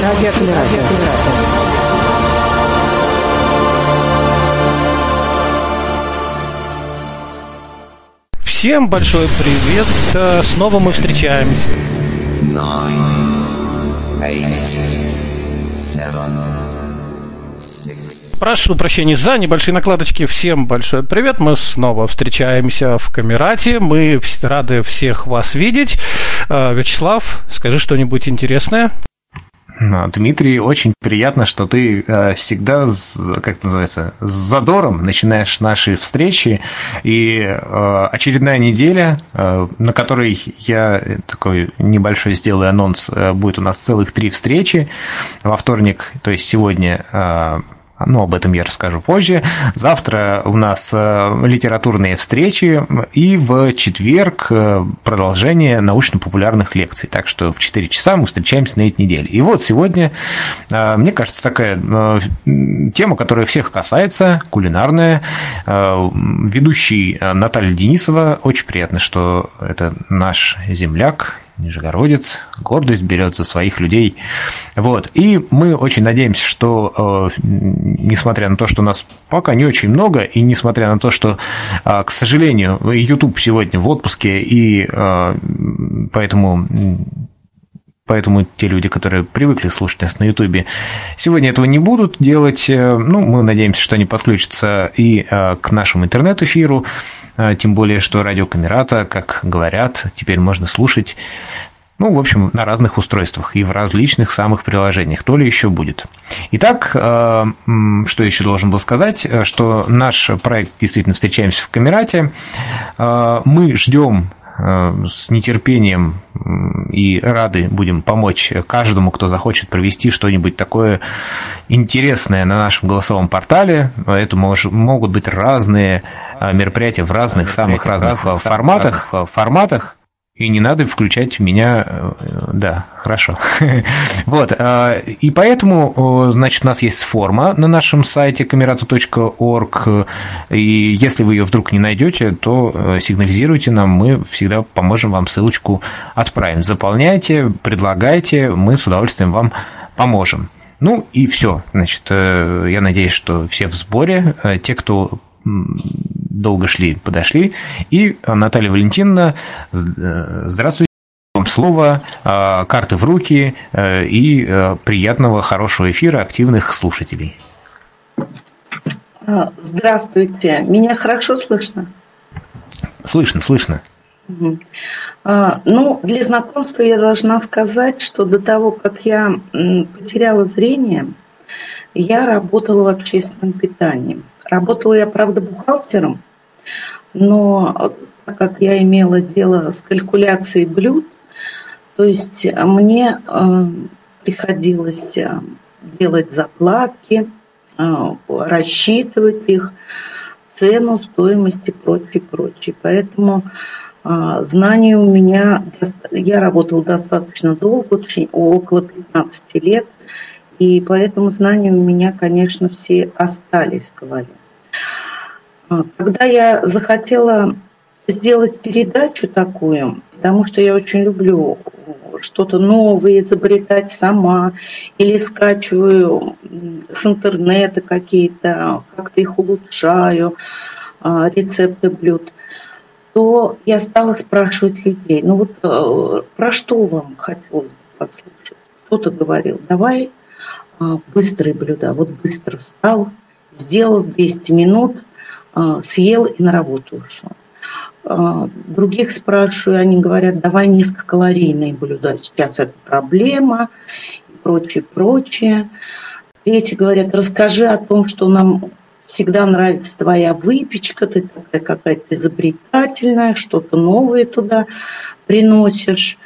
Радиокоммерация. Всем большой привет. Э, снова мы встречаемся. Nine, eight, seven, Прошу прощения за небольшие накладочки. Всем большой привет. Мы снова встречаемся в Камерате. Мы рады всех вас видеть. Э, Вячеслав, скажи что-нибудь интересное. А, Дмитрий, очень приятно, что ты э, всегда, как это называется, с задором начинаешь наши встречи. И э, очередная неделя, э, на которой я такой небольшой сделаю анонс, будет у нас целых три встречи. Во вторник, то есть сегодня, ну, об этом я расскажу позже. Завтра у нас э, литературные встречи, и в четверг э, продолжение научно-популярных лекций. Так что в 4 часа мы встречаемся на этой неделе. И вот сегодня, э, мне кажется, такая тема, которая всех касается, кулинарная. Ведущий Наталья Денисова. Очень приятно, что это наш земляк, Нижегородец, гордость берет за своих людей. Вот. И мы очень надеемся, что, э, несмотря на то, что нас пока не очень много, и несмотря на то, что, э, к сожалению, YouTube сегодня в отпуске, и э, поэтому Поэтому те люди, которые привыкли слушать нас на Ютубе, сегодня этого не будут делать. Э, Ну, мы надеемся, что они подключатся и э, к нашему интернет-эфиру. Э, Тем более, что радио Камерата, как говорят, теперь можно слушать ну, в общем, на разных устройствах и в различных самых приложениях. То ли еще будет. Итак, что еще должен был сказать, что наш проект действительно встречаемся в Камерате. Мы ждем с нетерпением и рады будем помочь каждому, кто захочет провести что-нибудь такое интересное на нашем голосовом портале. Это мож- могут быть разные э, мероприятия в разных, самых разных э, форматах, э, форматах. И не надо включать меня, э, да, хорошо. Вот, э, и поэтому, э, значит, у нас есть форма на нашем сайте kamerata.org, и если вы ее вдруг не найдете, то э, сигнализируйте нам, мы всегда поможем вам ссылочку отправим. Заполняйте, предлагайте, мы с удовольствием вам поможем. Ну и все. Значит, э, я надеюсь, что все в сборе. Э, Те, кто долго шли, подошли. И э, Наталья Валентиновна, э, здравствуйте. Вам слово, э, карты в руки и приятного, хорошего эфира, активных слушателей. А, Здравствуйте. Меня хорошо слышно? Слышно, слышно. А, Ну, для знакомства я должна сказать, что до того, как я потеряла зрение, я работала в общественном питании. Работала я, правда, бухгалтером, но как я имела дело с калькуляцией блюд, то есть э, мне э, приходилось э, делать закладки, э, рассчитывать их, цену, стоимость и прочее, прочее. Поэтому знаний у меня, я работала достаточно долго, очень, около 15 лет, и поэтому знания у меня, конечно, все остались. А, Когда я захотела сделать передачу такую, потому что я очень люблю что-то новое изобретать сама или скачиваю с интернета какие-то, как-то их улучшаю, а, рецепты блюд, то я стала спрашивать людей, ну вот э, про что вам хотелось бы послушать? Кто-то говорил, давай а, быстрые блюда. Вот быстро встал, сделал 200 минут, а, съел и на работу ушел. А, Других спрашиваю, они говорят, давай низкокалорийные блюда. Сейчас это проблема и прочее, прочее. Третьи говорят, расскажи о том, что нам всегда нравится твоя выпечка, ты такая какая-то изобретательная, что-то новое туда приносишь.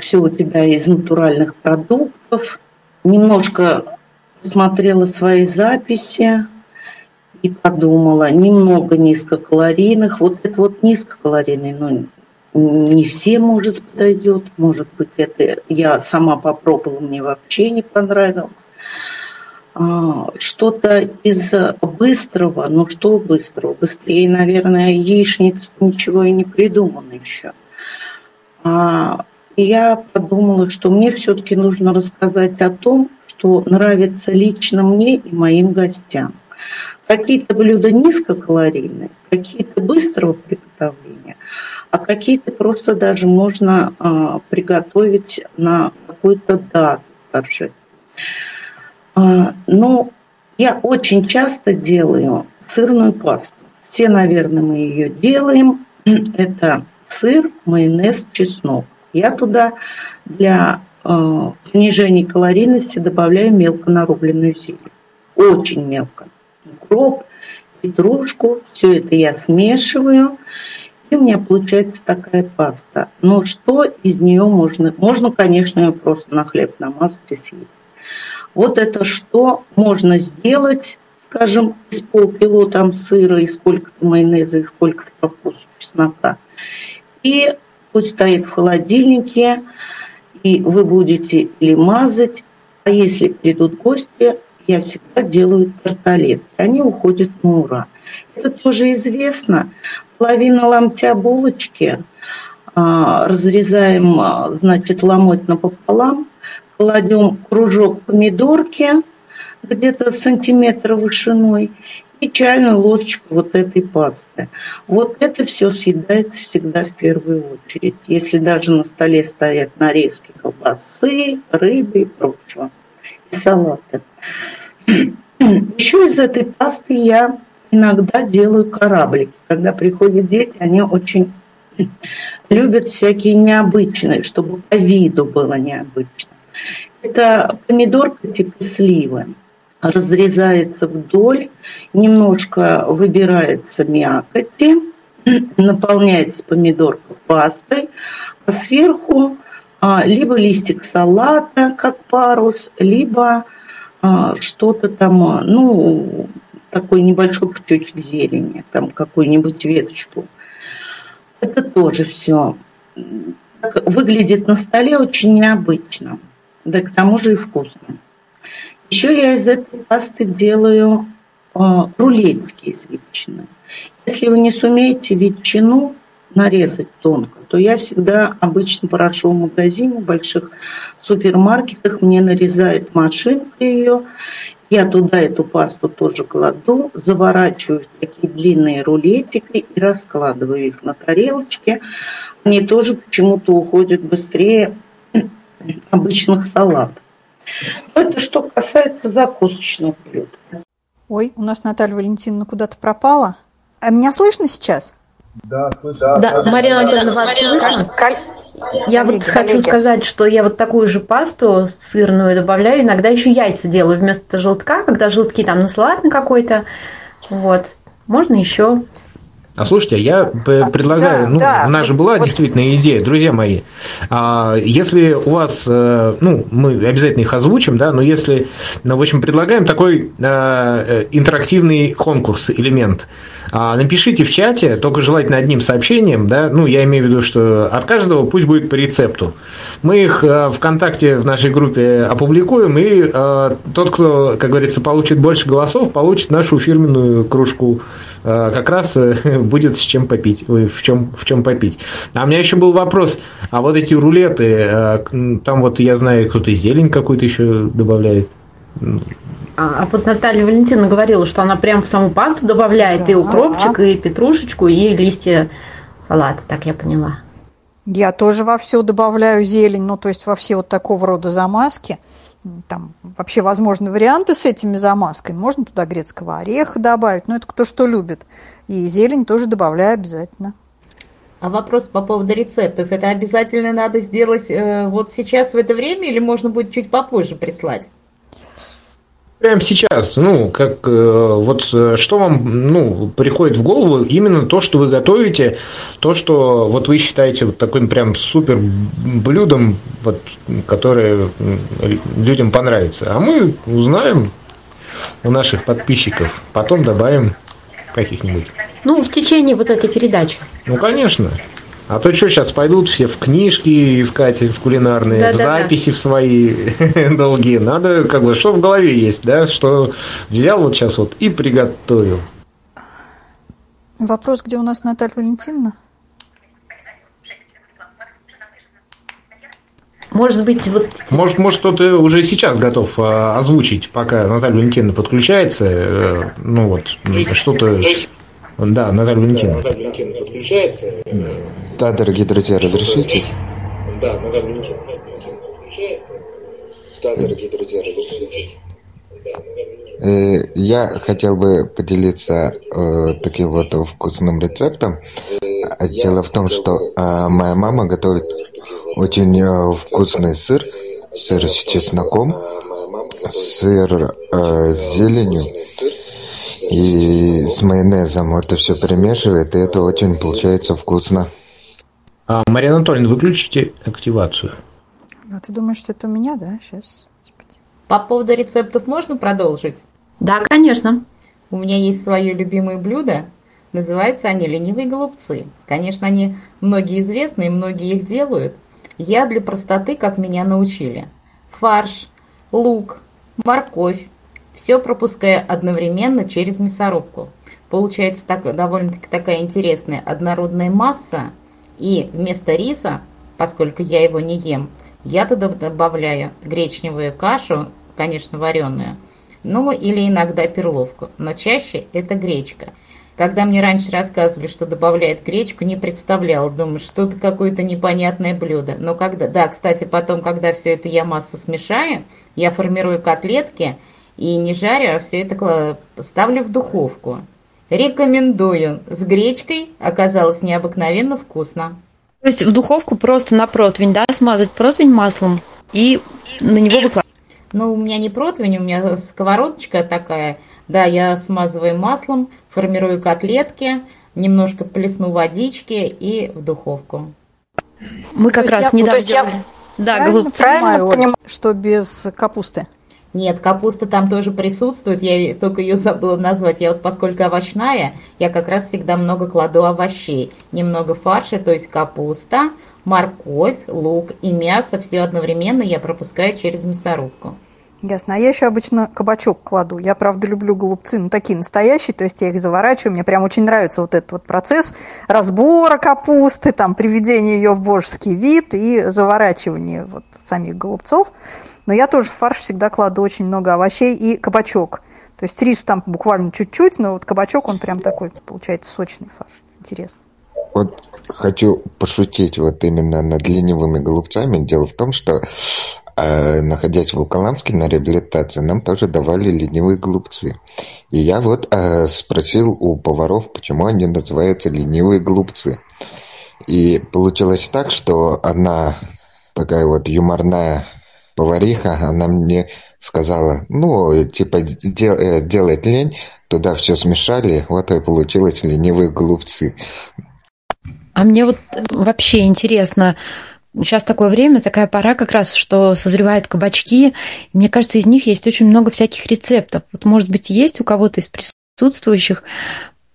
Все у тебя из натуральных продуктов. Немножко посмотрела свои записи и подумала, немного низкокалорийных. Вот это вот низкокалорийный, ну, не всем, может, подойдет. Может быть, это я сама попробовала, мне вообще не понравилось. А, Что-то из быстрого, ну что быстрого? Быстрее, наверное, яичница, ничего и не придумано еще. А я подумала, что мне все-таки нужно рассказать о том, что нравится лично мне и моим гостям. Какие-то блюда низкокалорийные, какие-то быстрого приготовления, а какие-то просто даже можно а, приготовить на какую-то дату торжественную. А, но я очень часто делаю сырную пасту. Все, наверное, мы ее делаем. Это сыр, майонез, чеснок. Я туда для э, понижения калорийности добавляю мелко нарубленную зелень. Очень мелко. Укроп, петрушку, все это я смешиваю. И у меня получается такая паста. Но что из нее можно? Можно, конечно, ее просто на хлеб намазать и съесть. Вот это что можно сделать, скажем, из полкило там сыра, и сколько-то майонеза, и сколько-то по вкусу чеснока. И пусть стоит в холодильнике, и вы будете или мазать, а если придут гости, я всегда делаю тарталетки. Они уходят на ура. Это тоже известно. Половина ломтя булочки а, разрезаем, а, значит, ломоть напополам, кладем кружок помидорки где-то сантиметра вышиной и чайную ложечку вот этой пасты. Вот это все съедается всегда в первую очередь. Если даже на столе стоят нарезки колбасы, рыбы и прочего, салаты. Еще из этой пасты я иногда делаю кораблики. Когда приходят дети, они очень любят всякие необычные, чтобы по виду было необычно. Это помидорка типа сливы. Разрезается вдоль, немножко выбирается мякоти, наполняется помидорка пастой, а сверху либо листик салата, как парус, либо а, что-то там, ну, такой небольшой пучочек зелени, там какую-нибудь веточку. Это тоже все выглядит на столе очень необычно да к тому же и вкусно. Еще я из этой пасты делаю рулетики из ветчины. Если вы не сумеете ветчину нарезать тонко, то я всегда обычно прошу в магазине, в больших супермаркетах, мне нарезает машинка ее, я туда эту пасту тоже кладу, заворачиваю в такие длинные рулетики и раскладываю их на тарелочке. Они тоже почему-то уходят быстрее, обычных салатов. Это что касается закусочных блюд. Ой, у нас Наталья Валентиновна куда-то пропала. А меня слышно сейчас? Да, слышно. Да, да, Марина Валентиновна, вас слышно? Я вот хочу коллеги. сказать, что я вот такую же пасту сырную добавляю, иногда еще яйца делаю вместо желтка, когда желтки там на салат на какой-то. Вот. Можно еще а слушайте, я предлагаю, да, ну, да, у нас же была вот... действительно идея, друзья мои, а, если у вас, э, ну, мы обязательно их озвучим, да, но если, ну, в общем, предлагаем такой а, интерактивный конкурс, элемент. А, напишите в чате, только желательно одним сообщением, да, ну, я имею в виду, что от каждого пусть будет по рецепту. Мы их ВКонтакте в нашей группе опубликуем, и тот, кто, как говорится, получит больше голосов, получит нашу фирменную кружку как раз будет с чем попить, в чем, в чем попить. А у меня еще был вопрос, а вот эти рулеты, э, там вот я знаю, кто-то зелень какую-то еще добавляет. А, а вот Наталья Валентина говорила, что она прям в саму пасту добавляет да. и укропчик, и петрушечку, и листья салата, так я поняла. Я тоже во все добавляю зелень, ну то есть во все вот такого рода замазки – там вообще возможны варианты с этими замазками. Можно туда грецкого ореха добавить, но это кто что любит. И зелень тоже добавляю обязательно. А вопрос по поводу рецептов. Это обязательно надо сделать э, вот сейчас в это время или можно будет чуть попозже прислать? Прямо сейчас, ну, как э, вот э, что вам ну, приходит в голову, именно то, что вы готовите, то, что вот вы считаете вот таким прям супер блюдом, вот, которое людям понравится. А мы узнаем у наших подписчиков, потом добавим каких-нибудь. Ну, в течение вот этой передачи. Ну, конечно. А то что сейчас пойдут все в книжки искать, в кулинарные, да, в да, записи да. в свои долгие. Надо, как бы, что в голове есть, да, что взял вот сейчас вот и приготовил. Вопрос, где у нас Наталья Валентиновна? Может быть, вот... Может, может кто-то уже сейчас готов а, озвучить, пока Наталья Валентиновна подключается. Э, ну вот, что-то... Да, Наталья Валентиновна. Наталья Валентиновна подключается. Да, дорогие друзья, разрешите? Да, Наталья Валентиновна подключается. Да, дорогие друзья, разрешите? Э, я хотел бы поделиться э, таким вот вкусным рецептом. Дело в том, что э, моя мама готовит очень э, вкусный сыр, сыр с чесноком, сыр э, с зеленью и с майонезом. Это все перемешивает, и это очень получается вкусно. А, Мария Анатольевна, выключите активацию. А ты думаешь, что это у меня, да? Сейчас. По поводу рецептов можно продолжить? Да, конечно. У меня есть свое любимое блюдо. Называются они ленивые голубцы. Конечно, они многие известны, и многие их делают. Я для простоты, как меня научили. Фарш, лук, морковь. Все пропуская одновременно через мясорубку. Получается так, довольно-таки такая интересная однородная масса. И вместо риса, поскольку я его не ем, я туда добавляю гречневую кашу, конечно, вареную, ну или иногда перловку, но чаще это гречка. Когда мне раньше рассказывали, что добавляют гречку, не представляла, думаю, что-то какое-то непонятное блюдо. Но когда, да, кстати, потом, когда все это я массу смешаю, я формирую котлетки и не жарю, а все это ставлю в духовку. Рекомендую. С гречкой оказалось необыкновенно вкусно. То есть в духовку просто на противень, да, смазать противень маслом и на него выкладывать? Ну, у меня не противень, у меня сковородочка такая. Да, я смазываю маслом, формирую котлетки, немножко плесну водички и в духовку. Мы как раз я, недавно делали. Да, правильно, правильно понимаю, что без капусты? Нет, капуста там тоже присутствует, я только ее забыла назвать. Я вот, поскольку овощная, я как раз всегда много кладу овощей. Немного фарша, то есть капуста, морковь, лук и мясо. Все одновременно я пропускаю через мясорубку. Ясно. А я еще обычно кабачок кладу. Я, правда, люблю голубцы, ну, такие настоящие, то есть я их заворачиваю. Мне прям очень нравится вот этот вот процесс разбора капусты, там, приведения ее в божеский вид и заворачивания вот самих голубцов. Но я тоже в фарш всегда кладу очень много овощей и кабачок. То есть рис там буквально чуть-чуть, но вот кабачок, он прям такой, получается, сочный фарш. Интересно. Вот хочу пошутить вот именно над ленивыми голубцами. Дело в том, что э, находясь в Волколамске на реабилитации, нам тоже давали ленивые голубцы. И я вот э, спросил у поваров, почему они называются ленивые голубцы. И получилось так, что одна такая вот юморная повариха, она мне сказала, ну, типа, дел, э, делать лень, туда все смешали, вот и получилось ленивые голубцы. А мне вот вообще интересно, сейчас такое время, такая пора как раз, что созревают кабачки. Мне кажется, из них есть очень много всяких рецептов. Вот, может быть, есть у кого-то из присутствующих,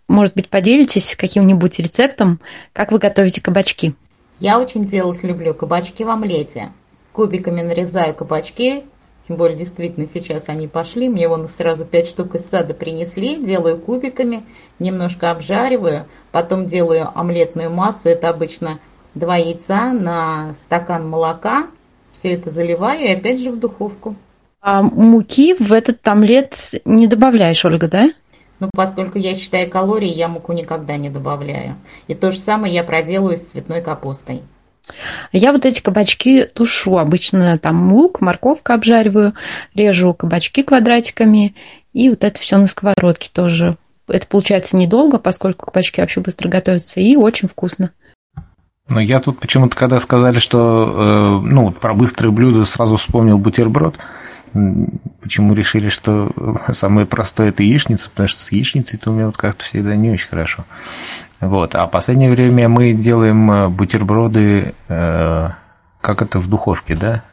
может быть, поделитесь каким-нибудь рецептом, как вы готовите кабачки? Я очень делать люблю кабачки в омлете кубиками нарезаю кабачки, тем более действительно сейчас они пошли, мне вон сразу 5 штук из сада принесли, делаю кубиками, немножко обжариваю, потом делаю омлетную массу, это обычно 2 яйца на стакан молока, все это заливаю и опять же в духовку. А муки в этот омлет не добавляешь, Ольга, да? Ну, поскольку я считаю калории, я муку никогда не добавляю. И то же самое я проделаю с цветной капустой. Я вот эти кабачки тушу. Обычно там лук, морковка обжариваю, режу кабачки квадратиками, и вот это все на сковородке тоже. Это получается недолго, поскольку кабачки вообще быстро готовятся, и очень вкусно. Но я тут почему-то, когда сказали, что э, ну, про быстрые блюда, сразу вспомнил бутерброд. Почему решили, что самое простое это яичница, потому что с яичницей-то у меня вот как-то всегда не очень хорошо. Вот. А в последнее время мы делаем э, бутерброды, э, как это в духовке, да?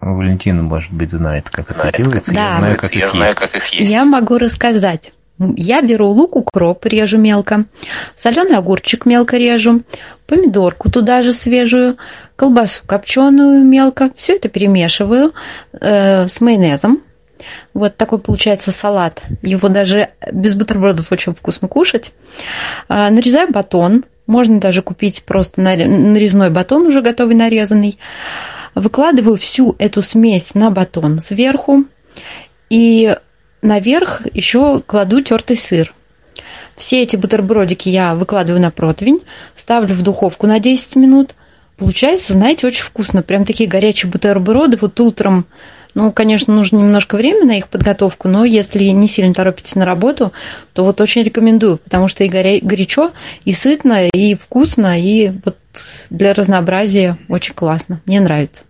Валентина, может быть, знает, как это делается. Да. Я, знаю, как, я их знаю, как их есть. Я могу рассказать. Я беру лук, укроп, режу мелко, соленый огурчик мелко режу, помидорку туда же свежую, колбасу копченую мелко. Все это перемешиваю э, с майонезом, вот такой получается салат. Его даже без бутербродов очень вкусно кушать. А, нарезаю батон. Можно даже купить просто нарезной батон, уже готовый нарезанный. Выкладываю всю эту смесь на батон сверху и наверх еще кладу тертый сыр. Все эти бутербродики я выкладываю на противень, ставлю в духовку на 10 минут. Получается, знаете, очень вкусно. Прям такие горячие бутерброды вот утром. Ну, конечно, нужно немножко времени на их подготовку, но если не сильно торопитесь на работу, то вот очень рекомендую, потому что и горя... горячо, и сытно, и вкусно, и вот для разнообразия очень классно. Мне нравится.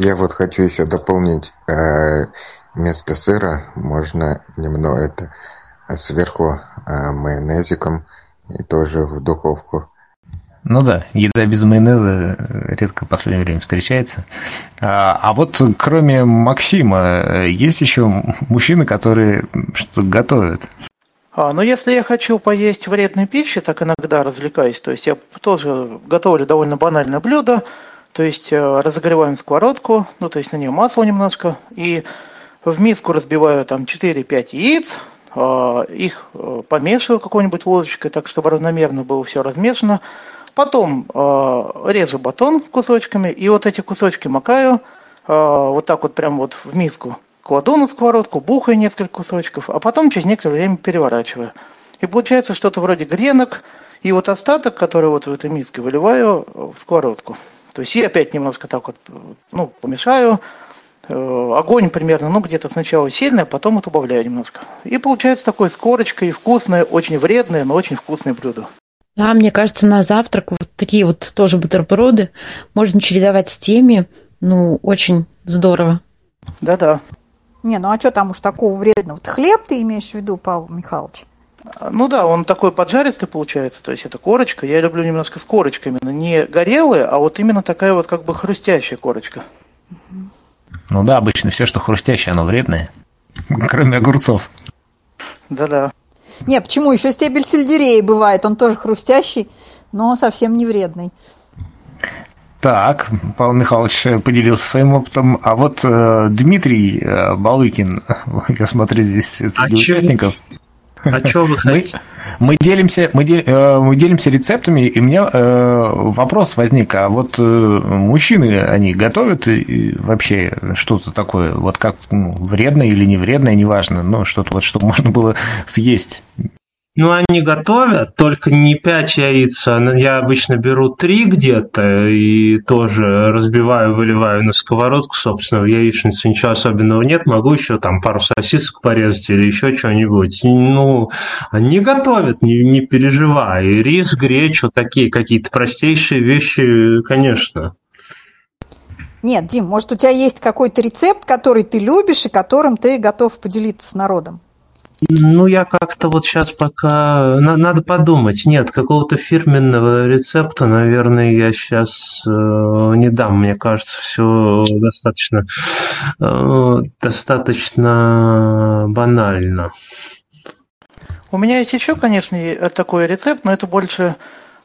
Я вот хочу еще дополнить. Э, вместо сыра можно немного это а сверху а, майонезиком и тоже в духовку. Ну да, еда без майонеза редко в последнее время встречается. А, а вот кроме Максима, есть еще мужчины, которые что готовят? А, ну, если я хочу поесть вредной пищи, так иногда развлекаюсь. То есть я тоже готовлю довольно банальное блюдо. То есть э, разогреваем сковородку, ну, то есть на нее масло немножко, и в миску разбиваю там 4-5 яиц, а, их э, помешиваю какой-нибудь ложечкой, так чтобы равномерно было все размешано. Потом а, режу батон кусочками, и вот эти кусочки макаю а, вот так вот прям вот в миску. Кладу на сковородку, бухаю несколько кусочков, а потом через некоторое время переворачиваю. И получается что-то вроде гренок, и вот остаток, который вот в этой миске, выливаю в сковородку. То есть я опять немножко так вот ну, помешаю, Э, огонь примерно, ну, где-то сначала сильный, а потом вот убавляю немножко. И получается такое с корочкой, вкусное, очень вредное, но очень вкусное блюдо. Да, мне кажется, на завтрак вот такие вот тоже бутерброды можно чередовать с теми, ну, очень здорово. Да-да. Не, ну а что там уж такого вредного? Вот хлеб ты имеешь в виду, Павел Михайлович? Ну да, он такой поджаристый получается, то есть это корочка. Я люблю немножко с корочками, но не горелая, а вот именно такая вот как бы хрустящая корочка. Ну да, обычно все, что хрустящее, оно вредное. Кроме огурцов. Да-да. Не, почему? Еще стебель сельдерея бывает. Он тоже хрустящий, но совсем не вредный. Так, Павел Михайлович поделился своим опытом. А вот э, Дмитрий э, Балыкин, я смотрю здесь среди а участников. Че... А что вы хотите? Мы делимся, мы, дел, э, мы делимся рецептами, и у меня э, вопрос возник, а вот э, мужчины, они готовят вообще что-то такое, вот как ну, вредное или не вредное, неважно, но что-то вот, чтобы можно было съесть ну, они готовят, только не 5 яиц, а я обычно беру 3 где-то и тоже разбиваю, выливаю на сковородку, собственно, в яичнице ничего особенного нет, могу еще там пару сосисок порезать или еще что-нибудь. Ну, они готовят, не, не переживай. Рис, гречу, такие какие-то простейшие вещи, конечно. Нет, Дим, может, у тебя есть какой-то рецепт, который ты любишь и которым ты готов поделиться с народом? Ну, я как-то вот сейчас пока... Надо подумать. Нет, какого-то фирменного рецепта, наверное, я сейчас э, не дам. Мне кажется, все достаточно, э, достаточно банально. У меня есть еще, конечно, такой рецепт, но это больше,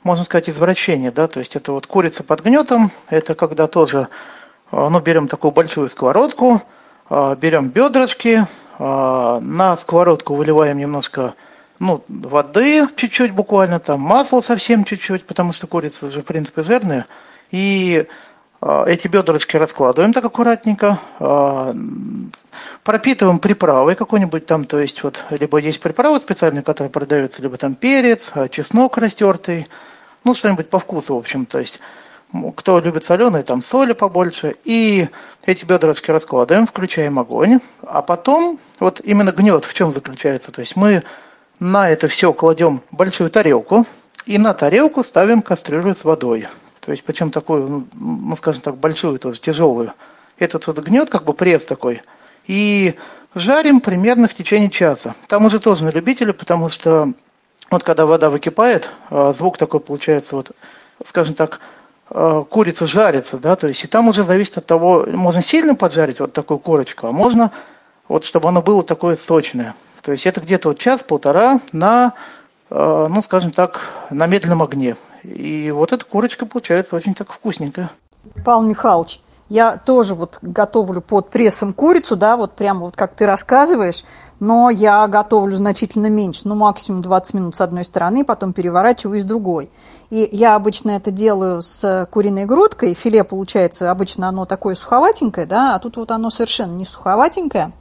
можно сказать, извращение, да, то есть это вот курица под гнетом, это когда тоже, э, ну, берем такую большую сковородку, э, берем бедрышки, на сковородку выливаем немножко ну, воды чуть-чуть буквально, там масло совсем чуть-чуть, потому что курица же, в принципе, жирная. И а, эти бедрочки раскладываем так аккуратненько, а, пропитываем приправой какой-нибудь там, то есть вот либо есть приправы специальные, которые продаются, либо там перец, чеснок растертый, ну что-нибудь по вкусу, в общем, то есть кто любит соленые, там соли побольше. И эти бедрышки раскладываем, включаем огонь. А потом, вот именно гнет в чем заключается. То есть мы на это все кладем большую тарелку. И на тарелку ставим кастрюлю с водой. То есть причем такую, ну, ну скажем так, большую, тоже тяжелую. Этот вот гнет, как бы пресс такой. И жарим примерно в течение часа. Там уже тоже на любителя, потому что вот когда вода выкипает, а, звук такой получается вот, скажем так, курица жарится, да, то есть и там уже зависит от того, можно сильно поджарить вот такую корочку, а можно вот чтобы оно было такое сочное. То есть это где-то вот час-полтора на, э, ну, скажем так, на медленном огне. И вот эта курочка получается очень так вкусненькая. Павел Михайлович, Я тоже вот готовлю под прессом курицу, да, вот прямо вот как ты рассказываешь, но я готовлю значительно меньше, ну, максимум 20 минут с одной стороны, потом переворачиваю с другой. И я обычно это делаю с куриной грудкой, филе получается, обычно оно такое суховатенькое, да, а тут вот оно совершенно не суховатенькое.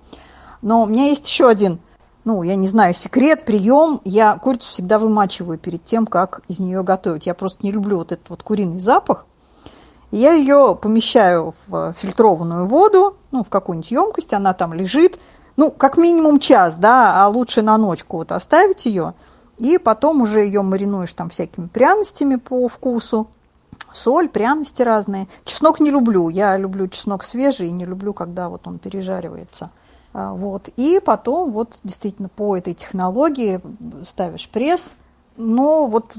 Но у меня есть еще один, ну, я не знаю, секрет, прием. Я курицу всегда вымачиваю перед тем, как из нее готовить. Я просто не люблю вот этот вот куриный запах. Я ее помещаю в фильтрованную воду, ну, в какую-нибудь емкость, она там лежит, ну, как минимум час, да, а лучше на ночку вот оставить ее, и потом уже ее маринуешь там всякими пряностями по вкусу, соль, пряности разные. Чеснок не люблю, я люблю чеснок свежий не люблю, когда вот он пережаривается. А, вот. И потом вот действительно по этой технологии ставишь пресс, но вот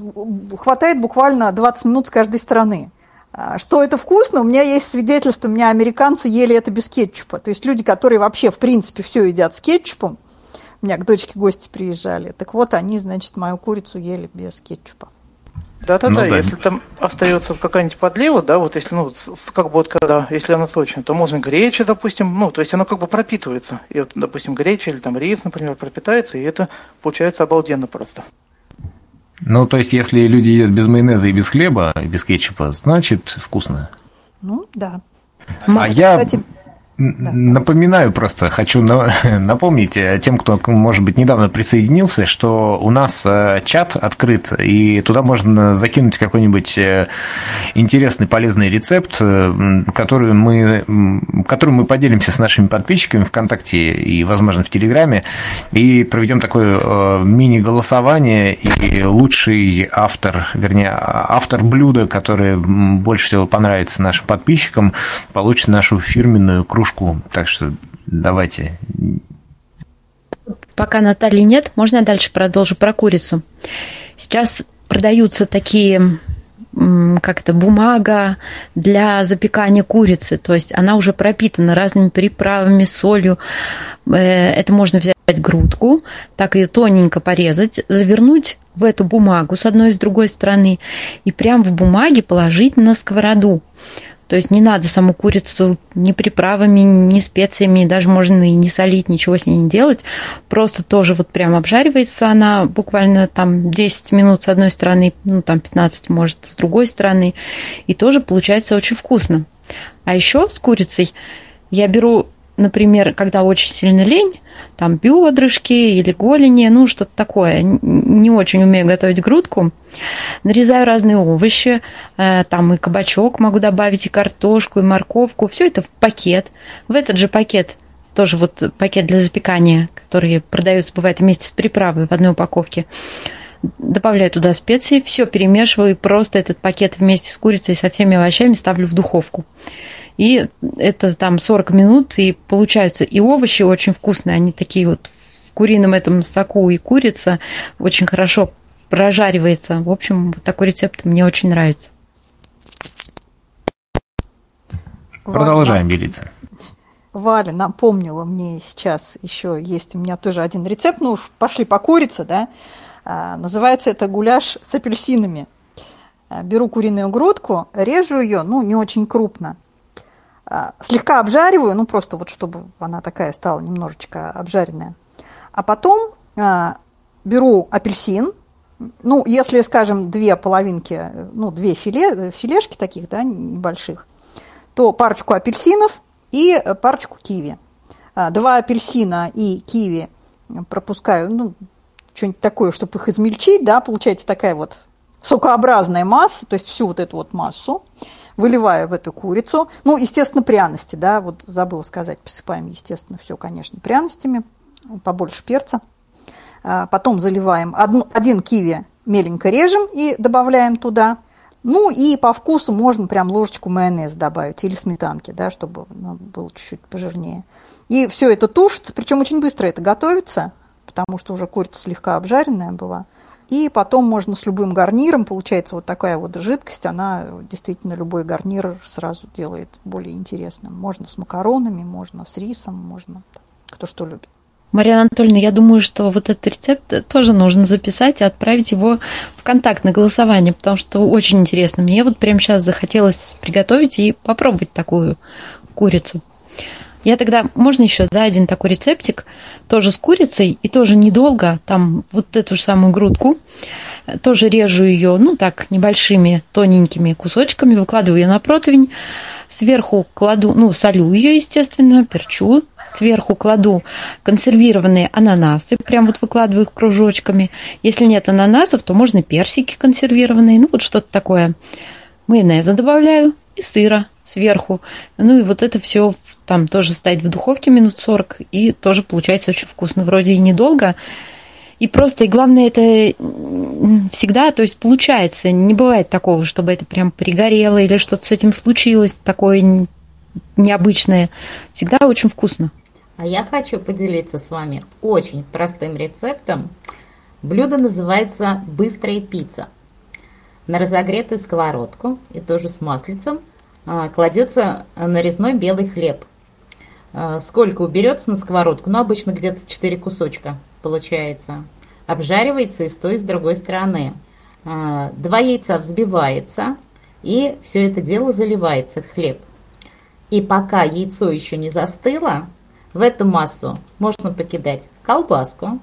хватает буквально 20 минут с каждой стороны. А, что это вкусно, у меня есть свидетельство, у меня американцы ели это без кетчупа. То есть люди, которые вообще, в принципе, все едят с кетчупом, у меня к дочке гости приезжали, так вот они, значит, мою курицу ели без кетчупа. Да-да-да, ну, да. если там остается какая-нибудь подлива, да, вот если, ну, как бы вот когда, если она сочная, то можно греча, допустим, ну, то есть она как бы пропитывается. И вот, допустим, греча или там рис, например, пропитается, и это получается обалденно просто. Ну, то есть, если люди едят без майонеза и без хлеба, и без кетчупа, значит, вкусно. Ну, да. А я... Кстати, Напоминаю просто, хочу напомнить э, тем, кто, может быть, недавно присоединился, что у нас э, чат открыт, и туда можно закинуть какой-нибудь э, интересный, полезный рецепт, который мы, которым мы поделимся с нашими подписчиками ВКонтакте и, возможно, в Телеграме, и проведем такое мини-голосование, и лучший автор, вернее, автор блюда, которое больше всего понравится нашим подписчикам, получит нашу фирменную кружку кружку. Так что давайте. Пока Натальи нет, можно я дальше продолжу про курицу. Сейчас продаются такие как это, бумага для запекания курицы. То есть она уже пропитана разными приправами, солью. Э, это можно взять грудку, так ее тоненько порезать, завернуть в эту бумагу с одной и с другой стороны и прям в бумаге положить на сковороду. То есть не надо саму курицу ни приправами, ни специями, даже можно и не солить, ничего с ней не делать. Просто тоже вот прям обжаривается она буквально там 10 минут с одной стороны, ну там 15 может с другой стороны. И тоже получается очень вкусно. А еще с курицей я беру например, когда очень сильно лень, там бедрышки или голени, ну что-то такое, не очень умею готовить грудку, нарезаю разные овощи, э, там и кабачок могу добавить, и картошку, и морковку, все это в пакет. В этот же пакет тоже вот пакет для запекания, который продается, бывает, вместе с приправой в одной упаковке. Добавляю туда специи, все перемешиваю и просто этот пакет вместе с курицей со всеми овощами ставлю в духовку. И это там 40 минут, и получаются и овощи очень вкусные, они такие вот в курином этом соку и курица очень хорошо прожаривается. В общем, вот такой рецепт мне очень нравится. Продолжаем делиться. Валя напомнила мне сейчас еще есть у меня тоже один рецепт, ну уж пошли по курице, да. А, называется это гуляш с апельсинами. А, беру куриную грудку, режу ее, ну не очень крупно, слегка обжариваю, ну просто вот чтобы она такая стала немножечко обжаренная. А потом а, беру апельсин, ну если, скажем, две половинки, ну две филе, филешки таких, да, небольших, то парочку апельсинов и парочку киви. А, два апельсина и киви пропускаю, ну, что-нибудь такое, чтобы их измельчить, да, получается такая вот сокообразная масса, то есть всю вот эту вот массу выливаю в эту курицу. Ну, естественно, пряности, да, вот забыла сказать, посыпаем, естественно, все, конечно, пряностями, побольше перца. А, потом заливаем одну, один киви меленько режем и добавляем туда. Ну и по вкусу можно прям ложечку майонеза добавить или сметанки, да, чтобы было чуть-чуть пожирнее. И все это тушится, причем очень быстро это готовится, потому что уже курица слегка обжаренная была – и потом можно с любым гарниром, получается вот такая вот жидкость, она действительно любой гарнир сразу делает более интересным. Можно с макаронами, можно с рисом, можно кто что любит. Марьяна Анатольевна, я думаю, что вот этот рецепт тоже нужно записать и отправить его в контакт на голосование, потому что очень интересно. Мне вот прямо сейчас захотелось приготовить и попробовать такую курицу. Я тогда, можно еще, да, один такой рецептик, тоже с курицей и тоже недолго, там вот эту же самую грудку, тоже режу ее, ну так, небольшими тоненькими кусочками, выкладываю ее на противень, сверху кладу, ну, солю ее, естественно, перчу, сверху кладу консервированные ананасы, прям вот выкладываю их кружочками. Если нет ананасов, то можно персики консервированные, ну вот что-то такое. Майонеза добавляю и сыра сверху. Ну и вот это все там тоже ставить в духовке минут 40, и тоже получается очень вкусно. Вроде и недолго, и просто, и главное, это всегда, то есть получается, не бывает такого, чтобы это прям пригорело или что-то с этим случилось, такое необычное. Всегда очень вкусно. А я хочу поделиться с вами очень простым рецептом. Блюдо называется «Быстрая пицца». На разогретую сковородку и тоже с маслицем а, кладется нарезной белый хлеб. А, сколько уберется на сковородку? Ну, обычно где-то 4 кусочка получается. Обжаривается и с той, и с другой стороны. А, два яйца взбивается, и все это дело заливается в хлеб. И пока яйцо еще не застыло, в эту массу можно покидать колбаску,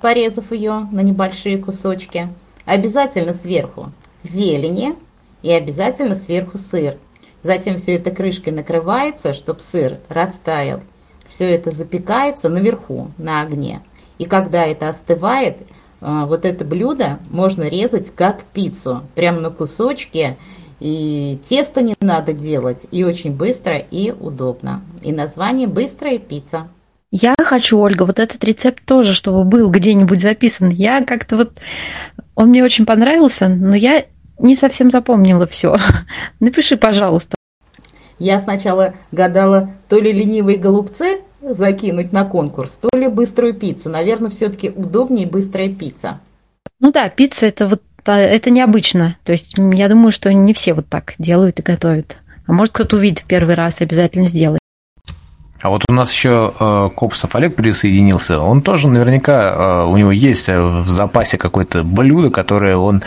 порезав ее на небольшие кусочки. Обязательно сверху зелени и обязательно сверху сыр. Затем все это крышкой накрывается, чтобы сыр растаял. Все это запекается наверху на огне. И когда это остывает, а, вот это блюдо можно резать как пиццу, прямо на кусочки. И тесто не надо делать, и очень быстро и удобно. И название «Быстрая пицца». Я хочу, Ольга, вот этот рецепт тоже, чтобы был где-нибудь записан. Я как-то вот... Он мне очень понравился, но я не совсем запомнила все. Напиши, пожалуйста. Я сначала гадала, то ли ленивые голубцы закинуть на конкурс, то ли быструю пиццу. Наверное, все-таки удобнее быстрая пицца. Ну да, пицца это вот это необычно. То есть я думаю, что не все вот так делают и готовят. А может, кто-то увидит в первый раз и обязательно сделает. А вот у нас еще э, Копсов Олег присоединился. Он тоже наверняка, э, у него есть в запасе какое-то блюдо, которое он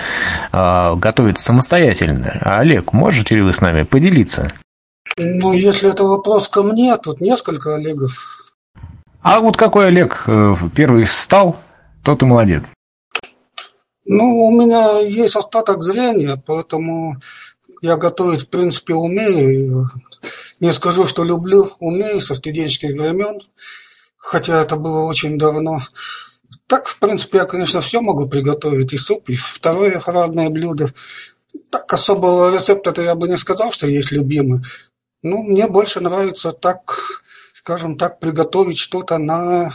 э, готовит самостоятельно. А Олег, можете ли вы с нами поделиться? Ну, если это вопрос ко мне, тут несколько Олегов. А вот какой Олег э, первый встал, тот и молодец. Ну, у меня есть остаток зрения, поэтому я готовить, в принципе, умею. Не скажу, что люблю, умею со студенческих времен, хотя это было очень давно. Так, в принципе, я, конечно, все могу приготовить, и суп, и второе разное блюдо. Так, особого рецепта-то я бы не сказал, что есть любимый. Ну, мне больше нравится так, скажем так, приготовить что-то на,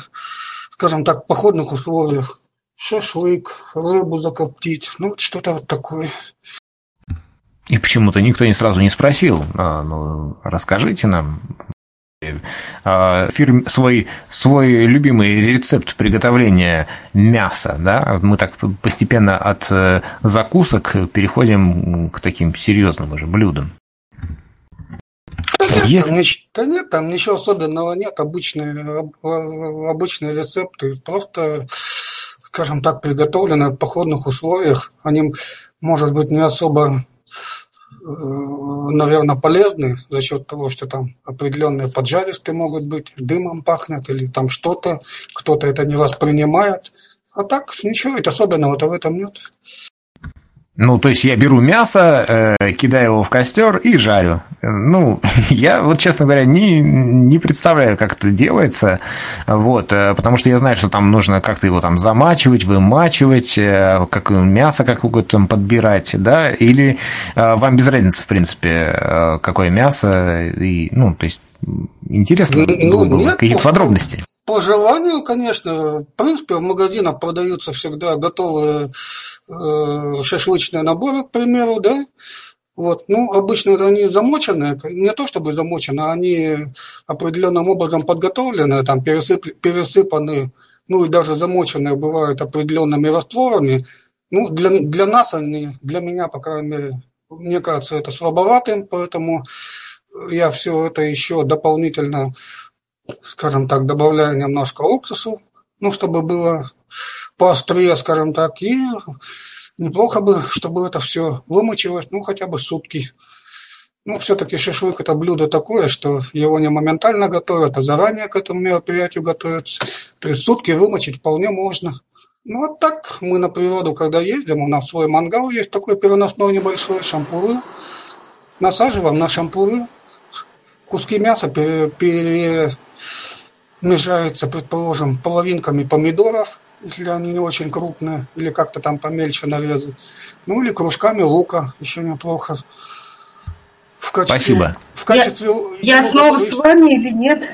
скажем так, походных условиях. Шашлык, рыбу закоптить, ну, вот что-то вот такое. И почему-то никто не сразу не спросил, а, ну, расскажите нам а, фирм, свой, свой любимый рецепт приготовления мяса. Да? Мы так постепенно от э, закусок переходим к таким серьезным уже блюдам. Да нет, там, да нет, там ничего особенного нет, обычные, обычные рецепты, просто, скажем так, приготовлены в походных условиях. Они, может быть, не особо наверное, полезны за счет того, что там определенные поджаристые могут быть, дымом пахнет или там что-то, кто-то это не воспринимает. А так ничего ведь особенного-то в этом нет. Ну, то есть я беру мясо, э, кидаю его в костер и жарю. Ну, я вот, честно говоря, не, не представляю, как это делается, вот, э, потому что я знаю, что там нужно как-то его там замачивать, вымачивать, э, как мясо какое-то там подбирать, да, или э, вам без разницы, в принципе, э, какое мясо, и, ну, то есть интересно ну, было бы какие-то подробности. По желанию, конечно, в принципе, в магазинах продаются всегда готовые э, шашлычные наборы, к примеру, да. Вот, ну, обычно они замочены, не то чтобы замочены, они определенным образом подготовлены, там пересып, пересыпаны, ну и даже замоченные бывают определенными растворами. Ну, для, для нас они, для меня, по крайней мере, мне кажется, это слабоватым, поэтому я все это еще дополнительно скажем так, добавляю немножко уксусу, ну, чтобы было поострее, скажем так, и неплохо бы, чтобы это все вымочилось, ну, хотя бы сутки. Ну, все-таки шашлык – это блюдо такое, что его не моментально готовят, а заранее к этому мероприятию готовятся. То есть сутки вымочить вполне можно. Ну, вот так мы на природу, когда ездим, у нас свой мангал есть такой переносной небольшой, шампуры. Насаживаем на шампуры. Куски мяса перемежаются, предположим, половинками помидоров, если они не очень крупные, или как-то там помельче нарезать. Ну, или кружками лука, еще неплохо. В качестве, Спасибо. В качестве я, я снова с вами или нет?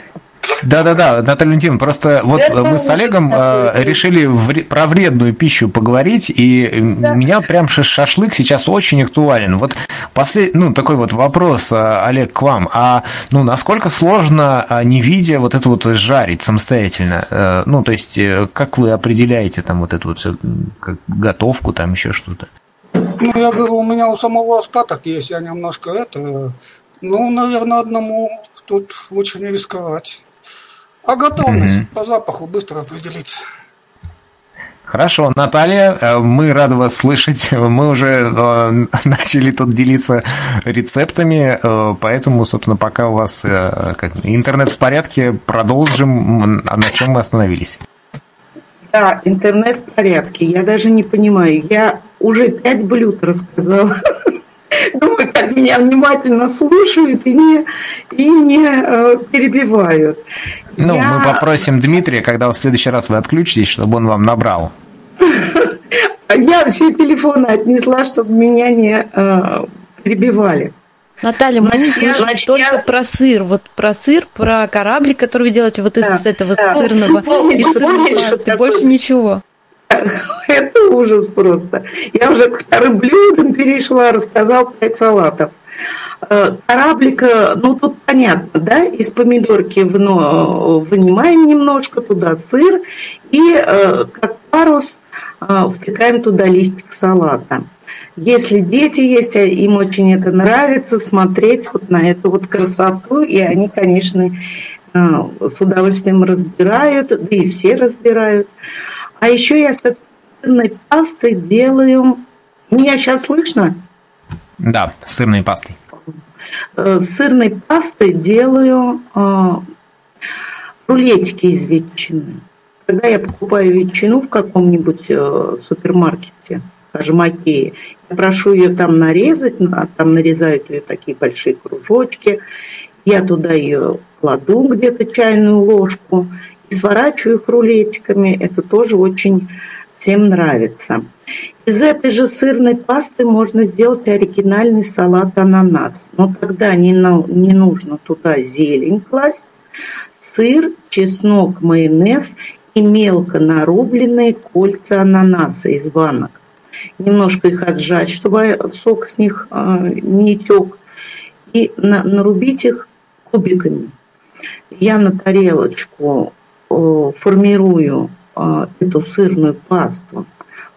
Да-да-да, Наталья Валентиновна, просто вот Это мы с Олегом э, решили вре- про вредную пищу поговорить, и да. меня прям шашлык сейчас очень актуален. Вот послед... ну, такой вот вопрос, э, Олег, к вам. А ну, насколько сложно, а, не видя, вот это вот жарить самостоятельно? Э, ну, то есть, э, как вы определяете там вот эту вот как, готовку, там еще что-то? Ну, я говорю, у меня у самого остаток есть, я немножко это... Ну, наверное, одному тут лучше не рисковать. А готовность mm-hmm. по запаху быстро определить. Хорошо, Наталья, э, мы рады вас слышать. Мы уже э, начали тут делиться рецептами, э, поэтому, собственно, пока у вас как, интернет в порядке, продолжим, на чем мы остановились. Да, интернет в порядке. Я даже не понимаю. Я уже пять блюд рассказала. Думаю, как меня внимательно слушают и не, и не э, перебивают. Ну, Я... мы попросим Дмитрия, когда в следующий раз вы отключитесь, чтобы он вам набрал. Я все телефоны отнесла, чтобы меня не э, перебивали. Наталья, мы значит, не слышали только я... про сыр. Вот про сыр, про корабль, который вы делаете вот да, из этого да. сырного, из сырного больше ничего. Это ужас просто. Я уже к вторым блюдам перешла, рассказал пять салатов. Э, кораблика, ну тут понятно, да, из помидорки вынимаем немножко, туда сыр и э, как парус э, втыкаем туда листик салата. Если дети есть, а им очень это нравится, смотреть вот на эту вот красоту, и они, конечно, с удовольствием разбирают, да и все разбирают. А еще я с сырной пастой делаю... Меня сейчас слышно? Да, сырной пастой. С сырной пастой делаю э, рулетики из ветчины. Когда я покупаю ветчину в каком-нибудь э, супермаркете, скажем, Окее, я прошу ее там нарезать, а там нарезают ее такие большие кружочки, я туда ее кладу где-то чайную ложку сворачиваю их рулетиками. Это тоже очень всем нравится. Из этой же сырной пасты можно сделать оригинальный салат ананас. Но тогда не, не нужно туда зелень класть, сыр, чеснок, майонез и мелко нарубленные кольца ананаса из банок. Немножко их отжать, чтобы сок с них э, не тек. И на, нарубить их кубиками. Я на тарелочку формирую э, эту сырную пасту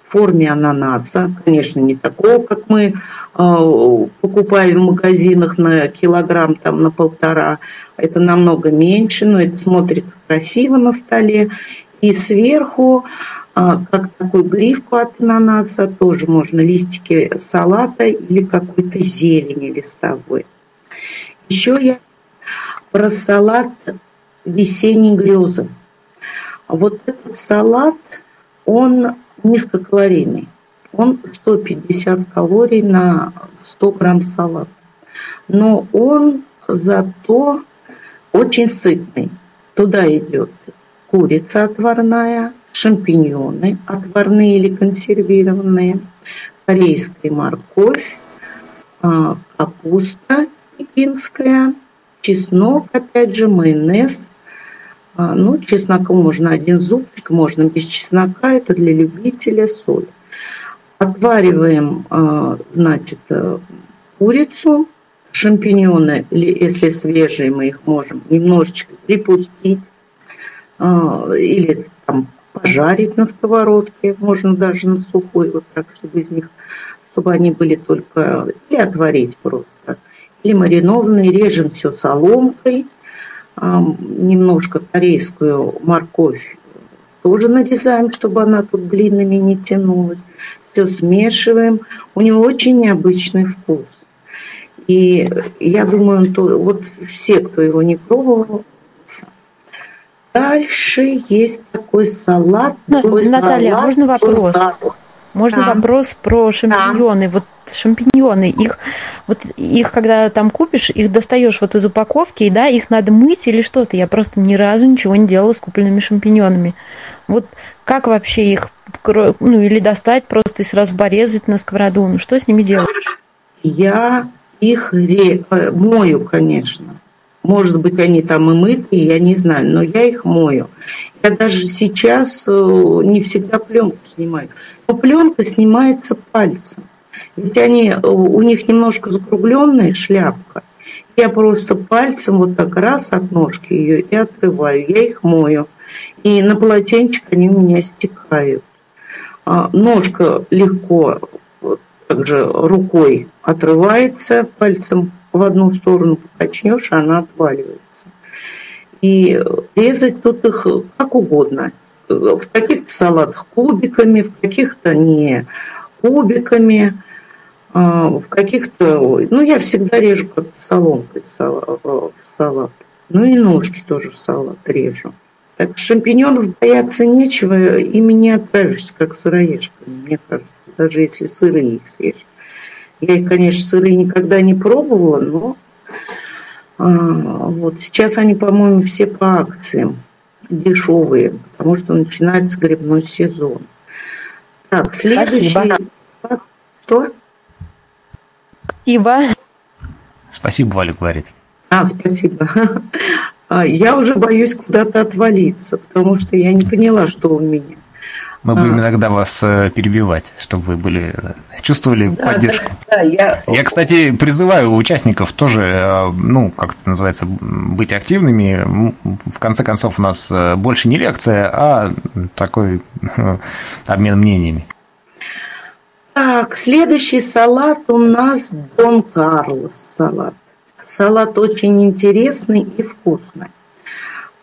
в форме ананаса, конечно, не такого, как мы э, покупаем в магазинах на килограмм, там, на полтора. Это намного меньше, но это смотрится красиво на столе. И сверху, как такую грифку от ананаса, тоже можно листики салата или какой-то зелени листовой. Еще я про салат весенней грезы. Вот этот салат, он низкокалорийный. Он 150 калорий на 100 грамм салата. Но он зато очень сытный. Туда идет курица отварная, шампиньоны отварные или консервированные, корейская морковь, а, капуста пекинская, чеснок, опять же, майонез, а, ну, чесноком можно один зубчик, можно без чеснока, это для любителя соль. Отвариваем, а, значит, э, курицу, шампиньоны, если свежие, мы их можем немножечко припустить а, или там пожарить на сковородке, можно даже на сухой, вот так, чтобы из них, чтобы они были только, или отварить просто. Или маринованные, режем все соломкой – немножко корейскую морковь тоже нарезаем, чтобы она тут длинными не тянулась. Все смешиваем. У него очень необычный вкус. И я думаю, он то, вот все, кто его не пробовал, Дальше есть такой салат. Ну, такой Наталья, салат можно вопрос? Можно да. вопрос про шампиньоны. Да. Вот шампиньоны, их вот их когда там купишь, их достаешь вот из упаковки, и да, их надо мыть или что-то. Я просто ни разу ничего не делала с купленными шампиньонами. Вот как вообще их, ну или достать просто и сразу порезать на сковороду? Ну что с ними делать? Я их ре... Э, мою, конечно. Может быть, они там и мытые, я не знаю, но я их мою. Я даже сейчас э, не всегда пленку снимаю. Но пленка снимается пальцем. Ведь они, э, у них немножко закругленная шляпка. Я просто пальцем вот так раз от ножки ее и отрываю. Я их мою. И на полотенчик они у меня стекают. А, ножка легко также рукой отрывается, пальцем в одну сторону покачнешь, она отваливается. И резать тут их как угодно. В каких-то салатах кубиками, в каких-то не кубиками, а, в каких-то... Ну, я всегда режу как соломкой в салат. Ну и ножки тоже в салат режу. Так шампиньонов бояться нечего, ими не отправишься, как сыроежками, мне кажется, даже если сырые их съешь. Я их, конечно, сырые никогда не пробовала, но а, вот сейчас они, по-моему, все по акциям дешевые, потому что начинается грибной сезон. Так, следующий... Спасибо. Что? Спасибо. Спасибо, Валя говорит. А, спасибо. А, я уже боюсь куда-то отвалиться, потому что я не поняла, что у меня. Мы будем а. иногда вас э, перебивать, чтобы вы были э, чувствовали да, поддержку. Да, да, я... я, кстати, призываю участников тоже, э, ну, как это называется, быть активными. В конце концов, у нас больше не лекция, а такой обмен мнениями. Так, следующий салат у нас Дон Карлос салат. Салат очень интересный и вкусный,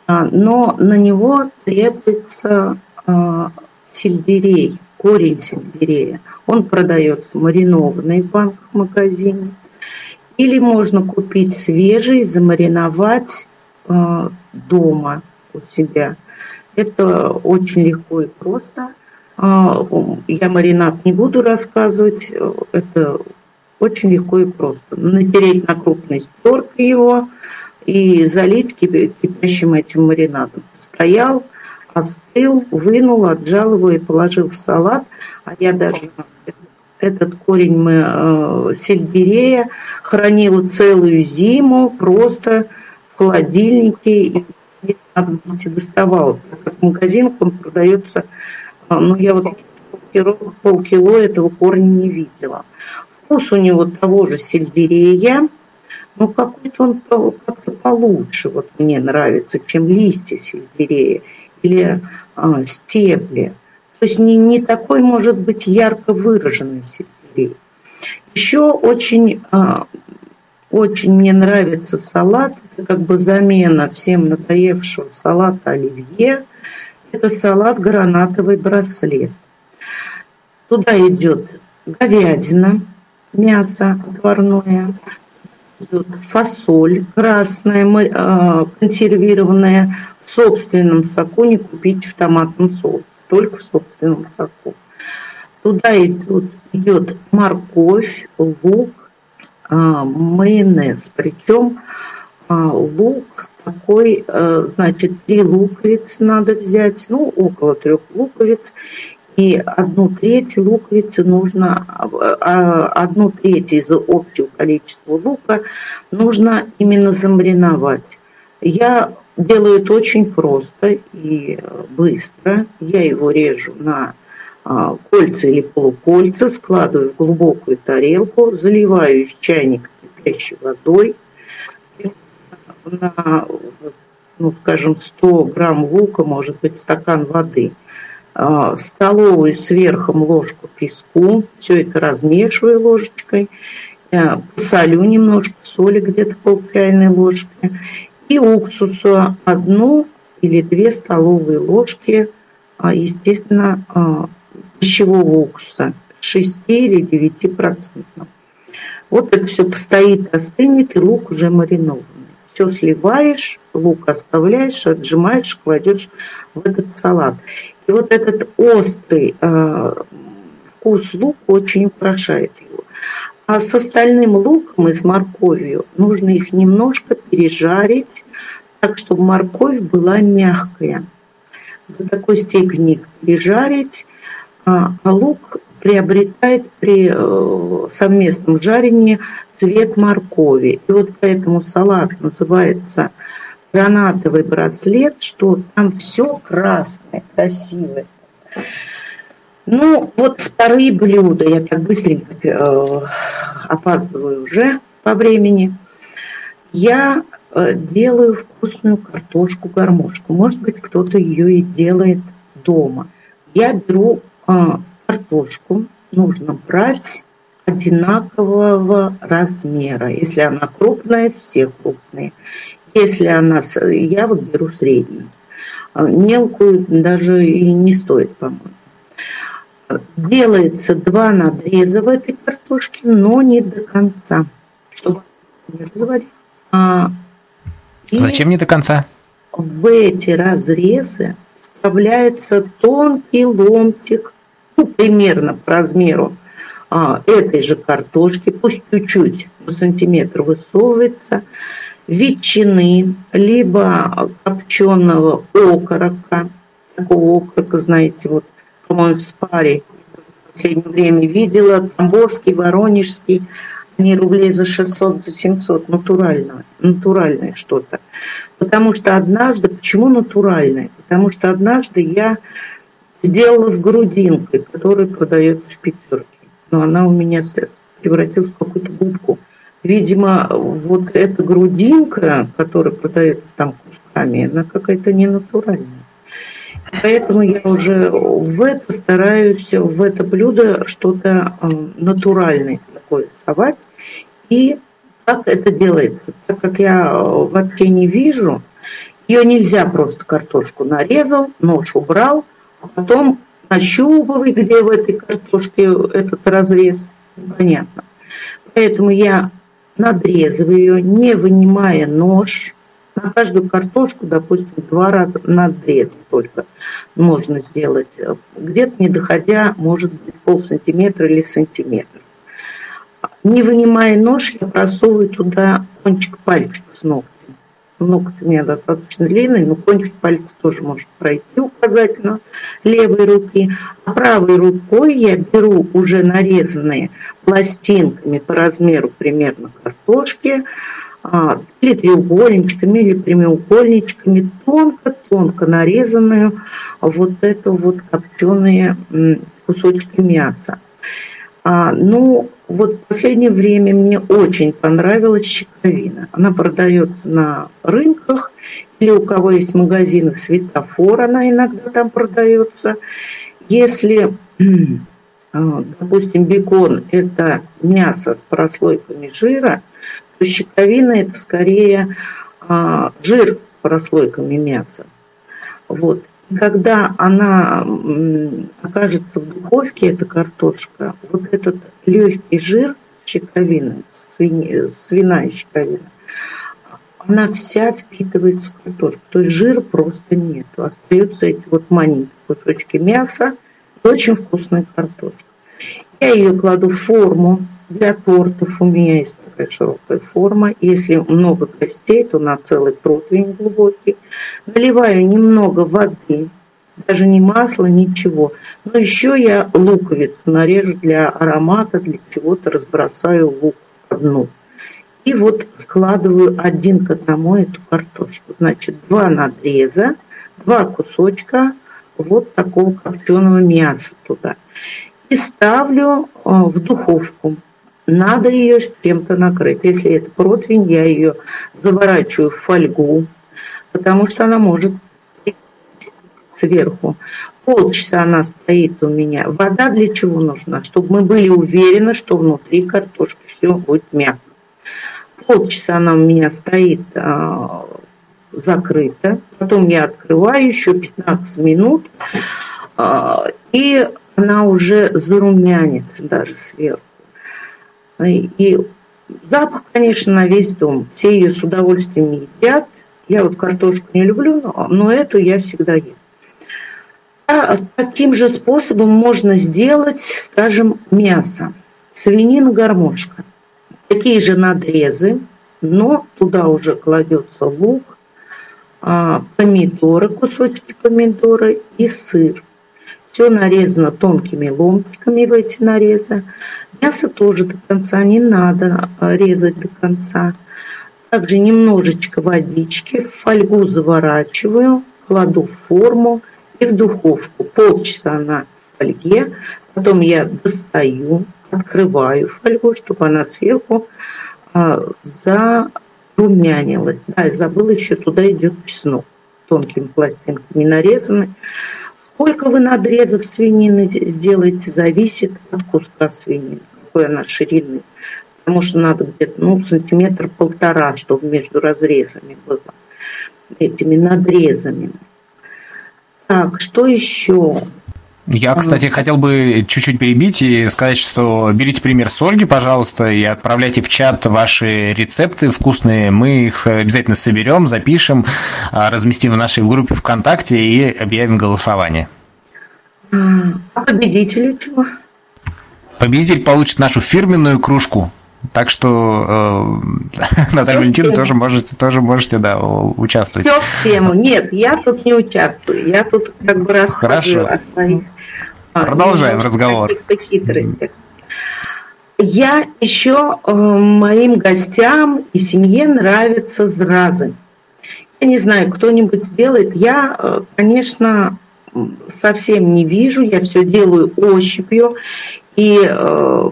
а, но на него требуется а, сельдерей, корень сельдерея. Он продается маринованный в банках-магазине. Или можно купить свежий, замариновать э, дома у себя. Это очень легко и просто. Э, я маринад не буду рассказывать. Это очень легко и просто. Натереть на крупной терке его и залить кипящим этим маринадом. Стоял, остыл, вынул, отжал его и положил в салат. А я даже этот корень мы, э, сельдерея хранила целую зиму просто в холодильнике и надобности доставала. Так как в магазинах он продается, э, ну я вот полкило, полкило этого корня не видела. Вкус у него того же сельдерея, но какой-то он как-то получше вот мне нравится, чем листья сельдерея или а, стебли. То есть не, не такой может быть ярко выраженный сельдерей. Еще очень, а, очень мне нравится салат, это как бы замена всем надоевшего салата оливье. Это салат гранатовый браслет. Туда идет говядина, мясо отварное, идет фасоль красная, а, консервированная в собственном соку не купить в томатном соусе, только в собственном соку. Туда идет, идет морковь, лук, а, майонез. Причем а, лук такой, а, значит, три луковицы надо взять, ну, около трех луковиц. И одну треть луковицы нужно, одну треть из общего количества лука нужно именно замариновать. Я делаю это очень просто и быстро. Я его режу на а, кольца или полукольца, складываю в глубокую тарелку, заливаю из чайника кипящей водой. На, ну, скажем, 100 грамм лука, может быть, стакан воды. А, столовую сверху ложку песку, все это размешиваю ложечкой, посолю немножко соли, где-то пол чайной ложки, И уксуса одну или две столовые ложки, а, естественно, а, пищевого уксуса 6 или 9 процентов. Вот это все постоит, остынет, и лук уже маринованный. Все сливаешь, лук оставляешь, отжимаешь, кладешь в этот салат. И вот этот острый э, вкус лука очень украшает его. А с остальным луком и с морковью нужно их немножко пережарить, так, чтобы морковь была мягкая. До такой степени их пережарить, а, а лук приобретает при э, совместном жарении цвет моркови. И вот поэтому салат называется гранатовый браслет, что там все красное, красивое. Ну, вот вторые блюда, я так быстренько э, опаздываю уже по времени. Я э, делаю вкусную картошку-гармошку. Может быть, кто-то ее и делает дома. Я беру э, картошку, нужно брать одинакового размера. Если она крупная, все крупные. Если она, я вот беру среднюю. А мелкую даже и не стоит, по-моему. Делается два надреза в этой картошке, но не до конца, чтобы не развалиться. А, Зачем не до конца? В эти разрезы вставляется тонкий ломтик, ну, примерно по размеру а, этой же картошки, пусть чуть-чуть на сантиметр высовывается, ветчины, либо копченого окорока, такого окорока, знаете, вот по-моему, в спаре в последнее время видела, Тамбовский, Воронежский, они рублей за 600, за 700, натуральное, натуральное что-то. Потому что однажды, почему натуральное? Потому что однажды я сделала с грудинкой, которая продается в пятерке. Но она у меня превратилась в какую-то губку. Видимо, вот эта грудинка, которая продается там кусками, она какая-то ненатуральная. Поэтому я уже в это стараюсь, в это блюдо что-то э, натуральное такое совать. И как это делается? Так как я э, вообще не вижу, ее нельзя просто картошку нарезал, нож убрал, а потом нащупывай, где в этой картошке этот разрез. Понятно. Поэтому я надрезываю ее, не вынимая нож, на каждую картошку, допустим, два раза надрез только можно сделать. Где-то не доходя, может быть, пол сантиметра или сантиметр. Не вынимая нож, я просовываю туда кончик пальчика с ногтем. Ноготь у меня достаточно длинный, но кончик пальца тоже может пройти указательно левой руки. А правой рукой я беру уже нарезанные пластинками по размеру примерно картошки, или треугольничками, или прямоугольничками, тонко-тонко нарезанную вот это вот копченые кусочки мяса. А, ну, вот в последнее время мне очень понравилась щековина. Она продается на рынках, или у кого есть в магазинах светофор, она иногда там продается. Если, а, допустим, бекон – это мясо с прослойками жира, то щитовина – это скорее а, жир с прослойками мяса. Вот. И когда она окажется в духовке, эта картошка, вот этот легкий жир щековины, свинья, свиная щековина, она вся впитывается в картошку. То есть жира просто нет. Остаются эти вот маленькие кусочки мяса и очень вкусная картошка. Я ее кладу в форму для тортов. У меня есть такая широкая форма. Если много костей, то на целый противень глубокий. Наливаю немного воды, даже не масло, ничего. Но еще я луковицу нарежу для аромата, для чего-то разбросаю лук одну. И вот складываю один к одному эту картошку. Значит, два надреза, два кусочка вот такого копченого мяса туда. И ставлю а, в духовку надо ее чем-то накрыть. Если это противень, я ее заворачиваю в фольгу, потому что она может сверху. Полчаса она стоит у меня. Вода для чего нужна? Чтобы мы были уверены, что внутри картошки все будет мягко. Полчаса она у меня стоит а, закрыто. Потом я открываю еще 15 минут, а, и она уже зарумянится даже сверху. И запах, конечно, на весь дом. Все ее с удовольствием едят. Я вот картошку не люблю, но, но эту я всегда ем. А таким же способом можно сделать, скажем, мясо. Свинина гармошка. Такие же надрезы, но туда уже кладется лук, а, помидоры, кусочки помидора и сыр. Все нарезано тонкими ломтиками в эти нарезы. Мясо тоже до конца не надо а, резать до конца. Также немножечко водички, в фольгу заворачиваю, кладу в форму и в духовку. Полчаса на фольге, потом я достаю, открываю фольгу, чтобы она сверху а, зарумянилась. Да, и забыла, еще туда идет чеснок тонкими пластинками нарезанный. Сколько вы надрезов свинины сделаете, зависит от куска свинины, какой она ширины. Потому что надо где-то ну, сантиметр полтора, чтобы между разрезами было этими надрезами. Так, что еще? Я, кстати, хотел бы чуть-чуть перебить и сказать, что берите пример с Ольги, пожалуйста, и отправляйте в чат ваши рецепты вкусные. Мы их обязательно соберем, запишем, а, разместим в нашей группе ВКонтакте и объявим голосование. А победителю чего? Победитель получит нашу фирменную кружку. Так что э, Наталья Валентина тоже можете, тоже можете да, участвовать. Все в тему. Нет, я тут не участвую. Я тут как бы Хорошо. о своих Продолжаем разговор. хитростях. Я еще э, моим гостям и семье нравятся зразы. Я не знаю, кто-нибудь сделает. Я, э, конечно, совсем не вижу, я все делаю ощупью. И, э,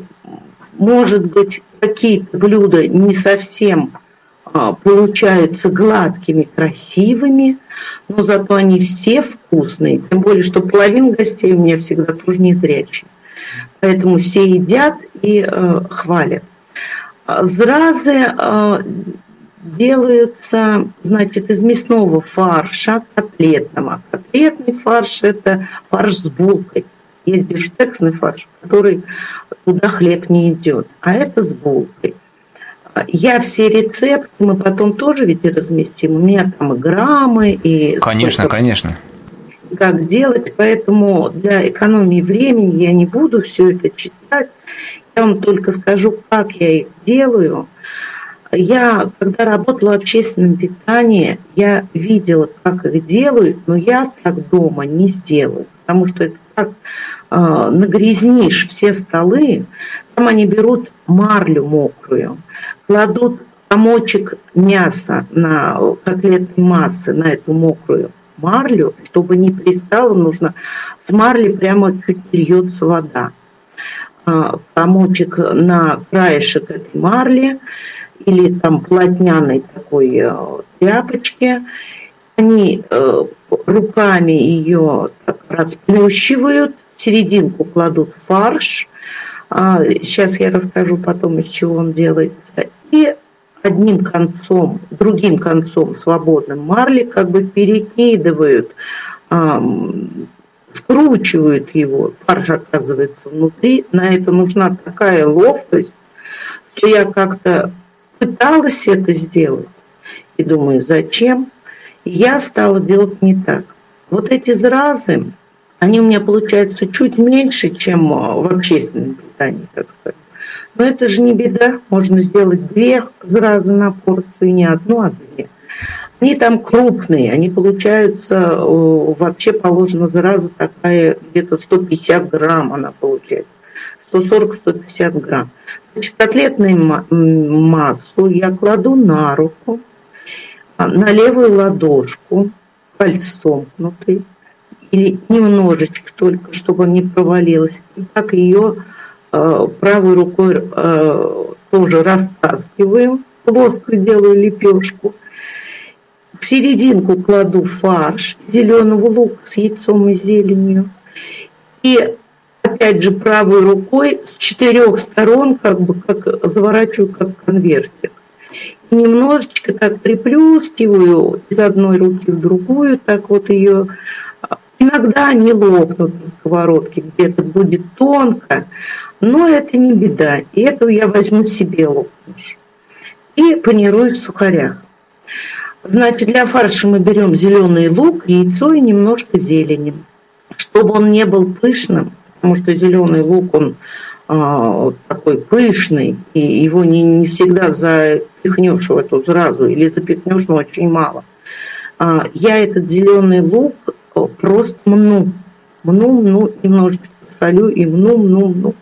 может быть, какие-то блюда не совсем а, получаются гладкими, красивыми, но зато они все вкусные. Тем более, что половина гостей у меня всегда тоже не зрячие. Поэтому все едят и э, хвалят. Зразы э, делаются, значит, из мясного фарша котлетного. Котлетный фарш – это фарш с булкой. Есть бифштексный фарш, который туда хлеб не идет, а это с булкой. Я все рецепты, мы потом тоже ведь разместим. У меня там и граммы, и... Конечно, сколько, конечно. Как делать, поэтому для экономии времени я не буду все это читать. Я вам только скажу, как я их делаю. Я, когда работала в общественном питании, я видела, как их делают, но я так дома не сделаю, потому что это как э, нагрязнишь все столы, там они берут марлю мокрую, кладут комочек мяса на котлетной массы, на эту мокрую марлю, чтобы не пристало, нужно с марли прямо чуть льется вода. А, комочек на краешек этой марли или там плотняной такой э, тряпочки, они э, руками ее так расплющивают, в серединку кладут фарш. А, сейчас я расскажу потом, из чего он делается. И одним концом, другим концом свободным марли как бы перекидывают, скручивают его, фарш оказывается внутри. На это нужна такая ловкость, что я как-то пыталась это сделать. И думаю, зачем? Я стала делать не так. Вот эти зразы, они у меня получаются чуть меньше, чем в общественном питании, так сказать. Но это же не беда. Можно сделать две зразы на порцию, не одну, а две. Они там крупные, они получаются, вообще положена зараза такая, где-то 150 грамм она получается. 140-150 грамм. Значит, котлетную массу я кладу на руку, а, на левую ладошку, кольцом внутри, или немножечко только, чтобы не провалилась. И так ее э, правой рукой э, тоже растаскиваю, плоскую делаю лепешку. В серединку кладу фарш зеленого лука с яйцом и зеленью. И опять же правой рукой с четырех сторон как бы как заворачиваю как конвертик. И немножечко так приплюскиваю из одной руки в другую, так вот ее Иногда они лопнут на сковородке, где-то будет тонко, но это не беда. И это я возьму себе лопнуш. И панирую в сухарях. Значит, для фарша мы берем зеленый лук, яйцо и немножко зелени. Чтобы он не был пышным, потому что зеленый лук, он а, такой пышный, и его не, не всегда запихнешь в эту сразу, или запихнешь, но очень мало. А, я этот зеленый лук просто мну, мну, мну, немножечко солю и мну, мну, мну.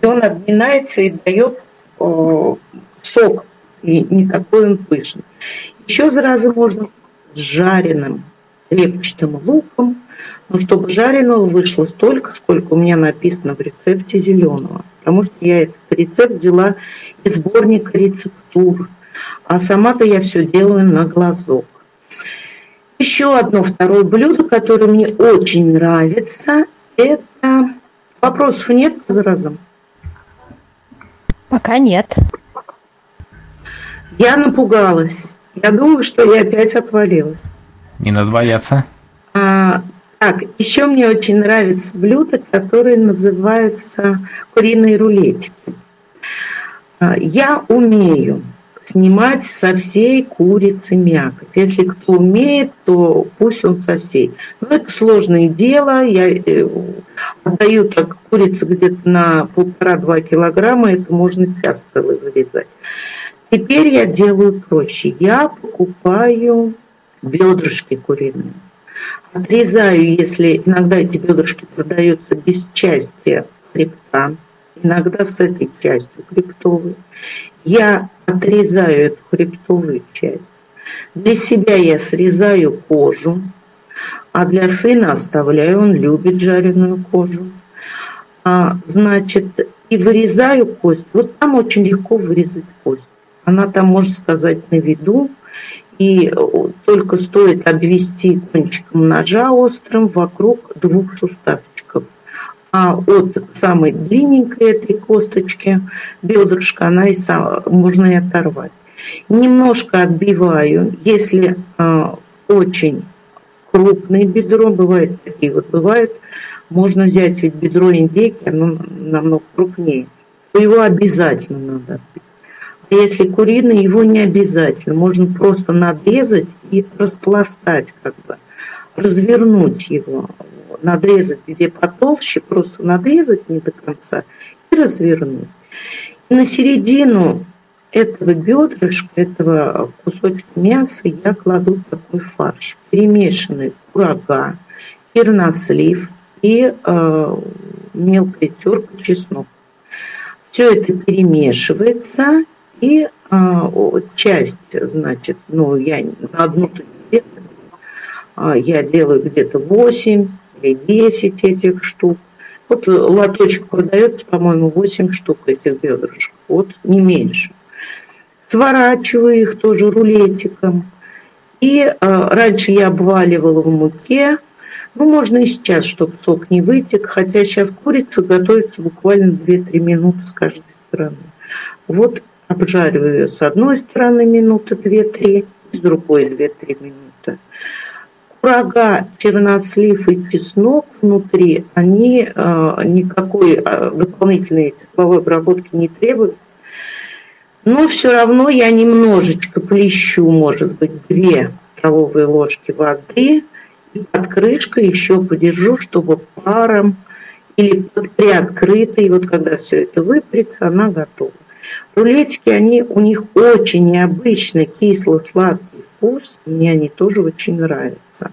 И он обминается и дает э, сок, и не такой он пышный. Еще сразу можно с жареным репчатым луком, но чтобы жареного вышло столько, сколько у меня написано в рецепте зеленого. Потому что я этот рецепт взяла из сборника рецептур. А сама-то я все делаю на глазок. Еще одно второе блюдо, которое мне очень нравится, это... Вопросов нет по заразам? Пока нет. Я напугалась. Я думаю, что я опять отвалилась. Не надо бояться. А, так, еще мне очень нравится блюдо, которое называется куриные рулетики. А, я умею снимать со всей курицы мякоть. Если кто умеет, то пусть он со всей. Но это сложное дело. Я э, отдаю так курицу где-то на полтора-два килограмма, это можно час целый вырезать. Теперь я делаю проще. Я покупаю бедрышки куриные. Отрезаю, если иногда эти бедрышки продаются без части хребта, иногда с этой частью хребтовой. Я отрезаю эту хребтовую часть. Для себя я срезаю кожу, а для сына оставляю, он любит жареную кожу. А, значит, и вырезаю кость. Вот там очень легко вырезать кость. Она там, можно сказать, на виду. И только стоит обвести кончиком ножа острым вокруг двух суставчиков а от самой длинненькой этой косточки бедрышка она и сам, можно и оторвать. Немножко отбиваю, если э, очень крупное бедро, бывает такие вот бывают, можно взять ведь бедро индейки, оно намного крупнее, то его обязательно надо отбить. А если куриный, его не обязательно, можно просто надрезать и распластать как бы, развернуть его. Надрезать где потолще, просто надрезать не до конца и развернуть. И на середину этого бедрышка, этого кусочка мяса я кладу такой фарш. Перемешанный курага, чернослив и э, мелкая терка чеснок. Все это перемешивается, и э, часть, значит, ну, я на одну э, я делаю где-то 8 или 10 этих штук. Вот лоточек продается, по-моему, 8 штук этих бедрышек. Вот, не меньше. Сворачиваю их тоже рулетиком. И э, раньше я обваливала в муке. Ну, можно и сейчас, чтобы сок не вытек. Хотя сейчас курица готовится буквально 2-3 минуты с каждой стороны. Вот обжариваю ее с одной стороны минуты 2-3, с другой 2-3 минуты курага, чернослив и чеснок внутри, они э, никакой э, дополнительной тепловой обработки не требуют. Но все равно я немножечко плещу, может быть, две столовые ложки воды и под крышкой еще подержу, чтобы паром или под приоткрытой, вот когда все это выпрется, она готова. Рулетики, они, у них очень необычный кисло-сладкий вкус, мне они тоже очень нравятся.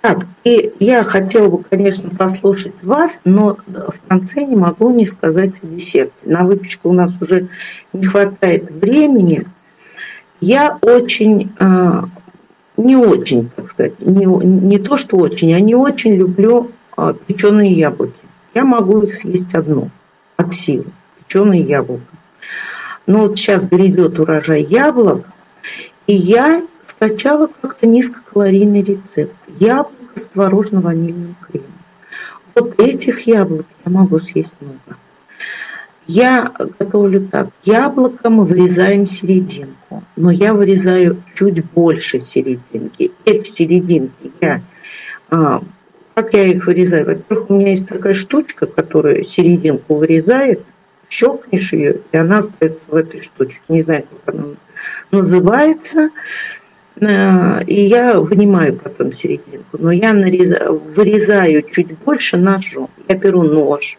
Так, и я хотела бы, конечно, послушать вас, но в конце не могу не сказать о десерте. На выпечку у нас уже не хватает времени. Я очень, э, не очень, так сказать, не, не то, что очень, а не очень люблю э, печеные яблоки. Я могу их съесть одну от силы, печеные яблоки. Но вот сейчас грядет урожай яблок, и я скачала как-то низкокалорийный рецепт. Яблоко с творожно-ванильным кремом. Вот этих яблок я могу съесть много. Я готовлю так. Яблоко мы вырезаем серединку, но я вырезаю чуть больше серединки. Эти серединки я... А, как я их вырезаю? Во-первых, у меня есть такая штучка, которая серединку вырезает, щелкнешь ее, и она остается в этой штучке. Не знаю, как она называется. Э, и я вынимаю потом серединку. Но я нарезаю, вырезаю чуть больше ножом. Я беру нож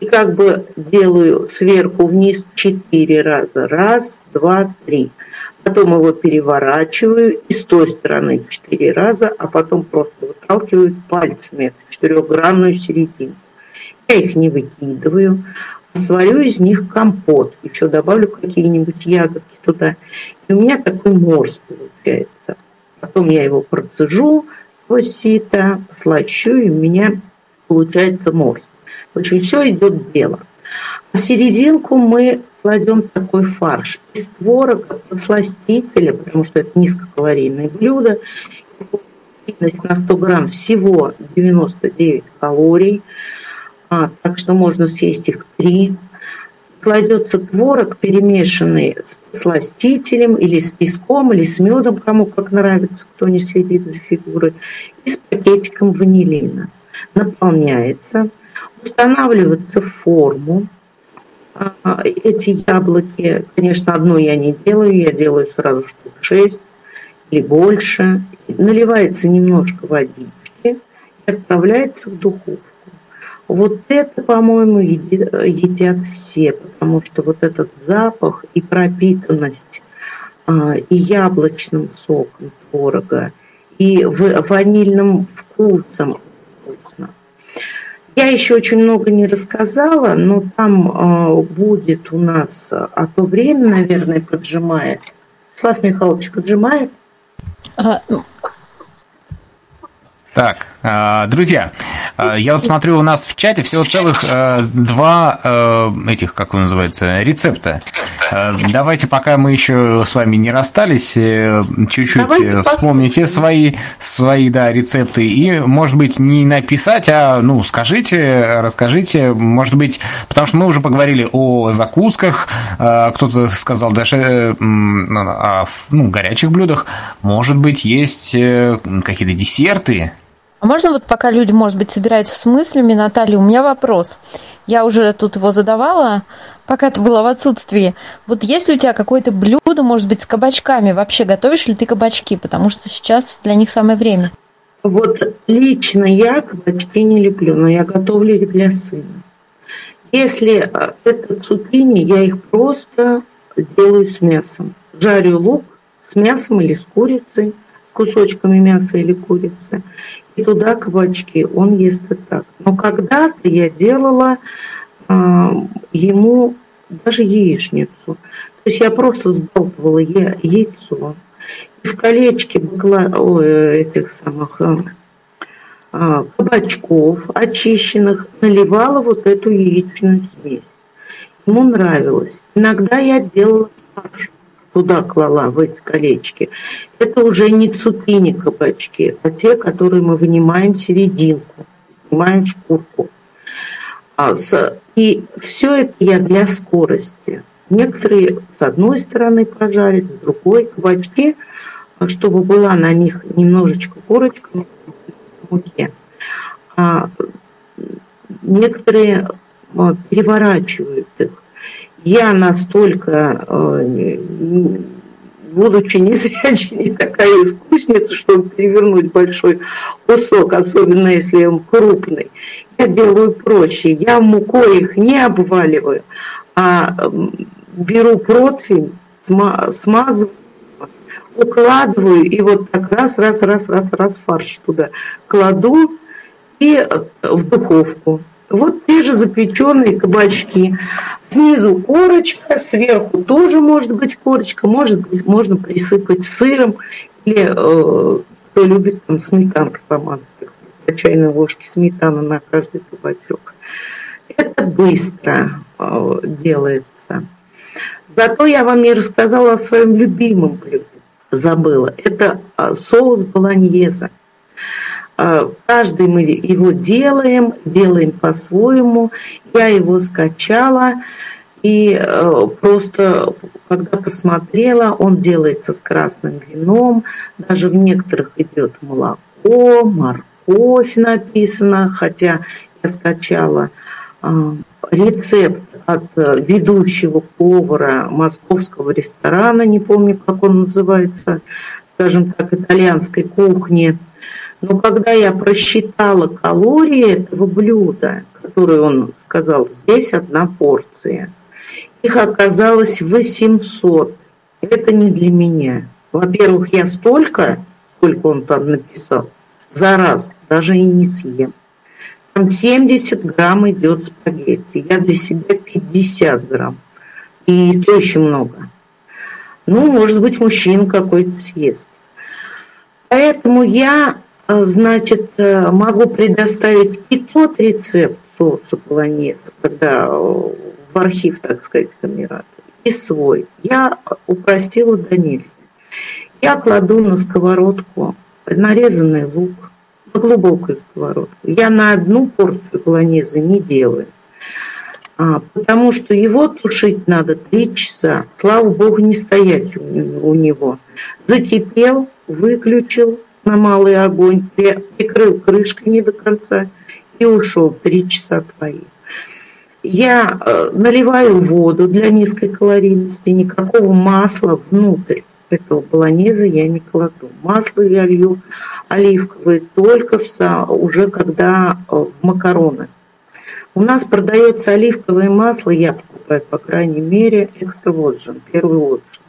и как бы делаю сверху вниз четыре раза. Раз, два, три. Потом его переворачиваю и с той стороны четыре раза, а потом просто выталкиваю пальцами четырехгранную серединку. Я их не выкидываю, сварю из них компот, еще добавлю какие-нибудь ягодки туда. И у меня такой морс получается. Потом я его процежу сквозь сито, слащу, и у меня получается морс. В общем, все идет дело. А серединку мы кладем такой фарш из творога, подсластителя, потому что это низкокалорийное блюдо. На 100 грамм всего 99 калорий. А, так что можно съесть их три. Кладется творог, перемешанный с сластителем или с песком, или с медом, кому как нравится, кто не следит за фигурой, и с пакетиком ванилина. Наполняется, устанавливается в форму. А, эти яблоки, конечно, одно я не делаю, я делаю сразу штук шесть или больше. Наливается немножко водички и отправляется в духовку. Вот это, по-моему, едят все, потому что вот этот запах и пропитанность а, и яблочным соком творога, и ванильным вкусом вкусно. Я еще очень много не рассказала, но там а, будет у нас, а то время, наверное, поджимает. Слав Михайлович поджимает? А, так, а, друзья, а, я вот смотрю, у нас в чате всего целых а, два этих, как он называется, рецепта. Давайте, пока мы еще с вами не расстались, э, чуть-чуть Давайте вспомните свои, свои да, рецепты. И, может быть, не написать, а ну, скажите, расскажите, может быть, потому что мы уже поговорили о закусках, кто-то сказал даже э, о ну, горячих блюдах. Может быть, есть э, какие-то десерты, а можно вот пока люди, может быть, собираются с мыслями, Наталья, у меня вопрос. Я уже тут его задавала, пока ты была в отсутствии. Вот есть ли у тебя какое-то блюдо, может быть, с кабачками? Вообще готовишь ли ты кабачки? Потому что сейчас для них самое время. Вот лично я кабачки не люблю, но я готовлю их для сына. Если э, это цукини, я их просто делаю с мясом. Жарю лук с мясом или с курицей, кусочками мяса или курицы туда кабачки. Он ест и так. Но когда-то я делала э, ему даже яичницу. То есть я просто сбалтывала я, яйцо. И в колечке бакла, ой, этих самых э, кабачков очищенных наливала вот эту яичную смесь. Ему нравилось. Иногда я делала фарш туда клала, в эти колечки, это уже не цукини кабачки, а те, которые мы вынимаем серединку, снимаем шкурку. А и все это я для скорости. Некоторые с одной стороны пожарят, с другой кабачки, чтобы была на них немножечко корочка в муке. А некоторые а, переворачивают их я настолько, э, будучи незрячей, не такая искусница, чтобы перевернуть большой кусок, особенно если он крупный, я делаю проще. Я мукой их не обваливаю, а беру противень, смазываю, укладываю и вот так раз, раз, раз, раз, раз фарш туда кладу и э, в духовку. Вот те же запеченные кабачки. Снизу корочка, сверху тоже может быть корочка, может быть, можно присыпать сыром или э, кто любит там сметанкой помазать, по чайной ложке сметаны на каждый кабачок. Это быстро э, делается. Зато я вам не рассказала о своем любимом блюде. Забыла. Это э, соус болоньеза. А, каждый мы его делаем, делаем по-своему. Я его скачала. И э, просто, когда посмотрела, он делается с красным вином, даже в некоторых идет молоко, морковь написано, хотя я скачала э, рецепт от э, ведущего повара московского ресторана, не помню, как он называется, скажем так, итальянской кухни. Но когда я просчитала калории этого блюда, которое он сказал, здесь одна порция, их оказалось 800. Это не для меня. Во-первых, я столько, сколько он там написал, за раз даже и не съем. Там 70 грамм идет спагетти. Я для себя 50 грамм. И то еще много. Ну, может быть, мужчина какой-то съест. Поэтому я, значит, э, могу предоставить и тот рецепт соуса полонеза, когда э, в архив, так сказать, камерата, и свой. Я упростила до нельзя. Я кладу на сковородку нарезанный лук, на глубокую сковородку. Я на одну порцию полонеза не делаю. А, потому что его тушить надо три часа. Слава богу, не стоять у него. Закипел, выключил на малый огонь, прикрыл крышкой не до конца и ушел. Три часа твои. Я э, наливаю воду для низкой калорийности, никакого масла внутрь этого болонеза я не кладу. Масло я лью оливковое только в, уже когда э, в макароны. У нас продается оливковое масло, я покупаю, по крайней мере, экстра первый отжим.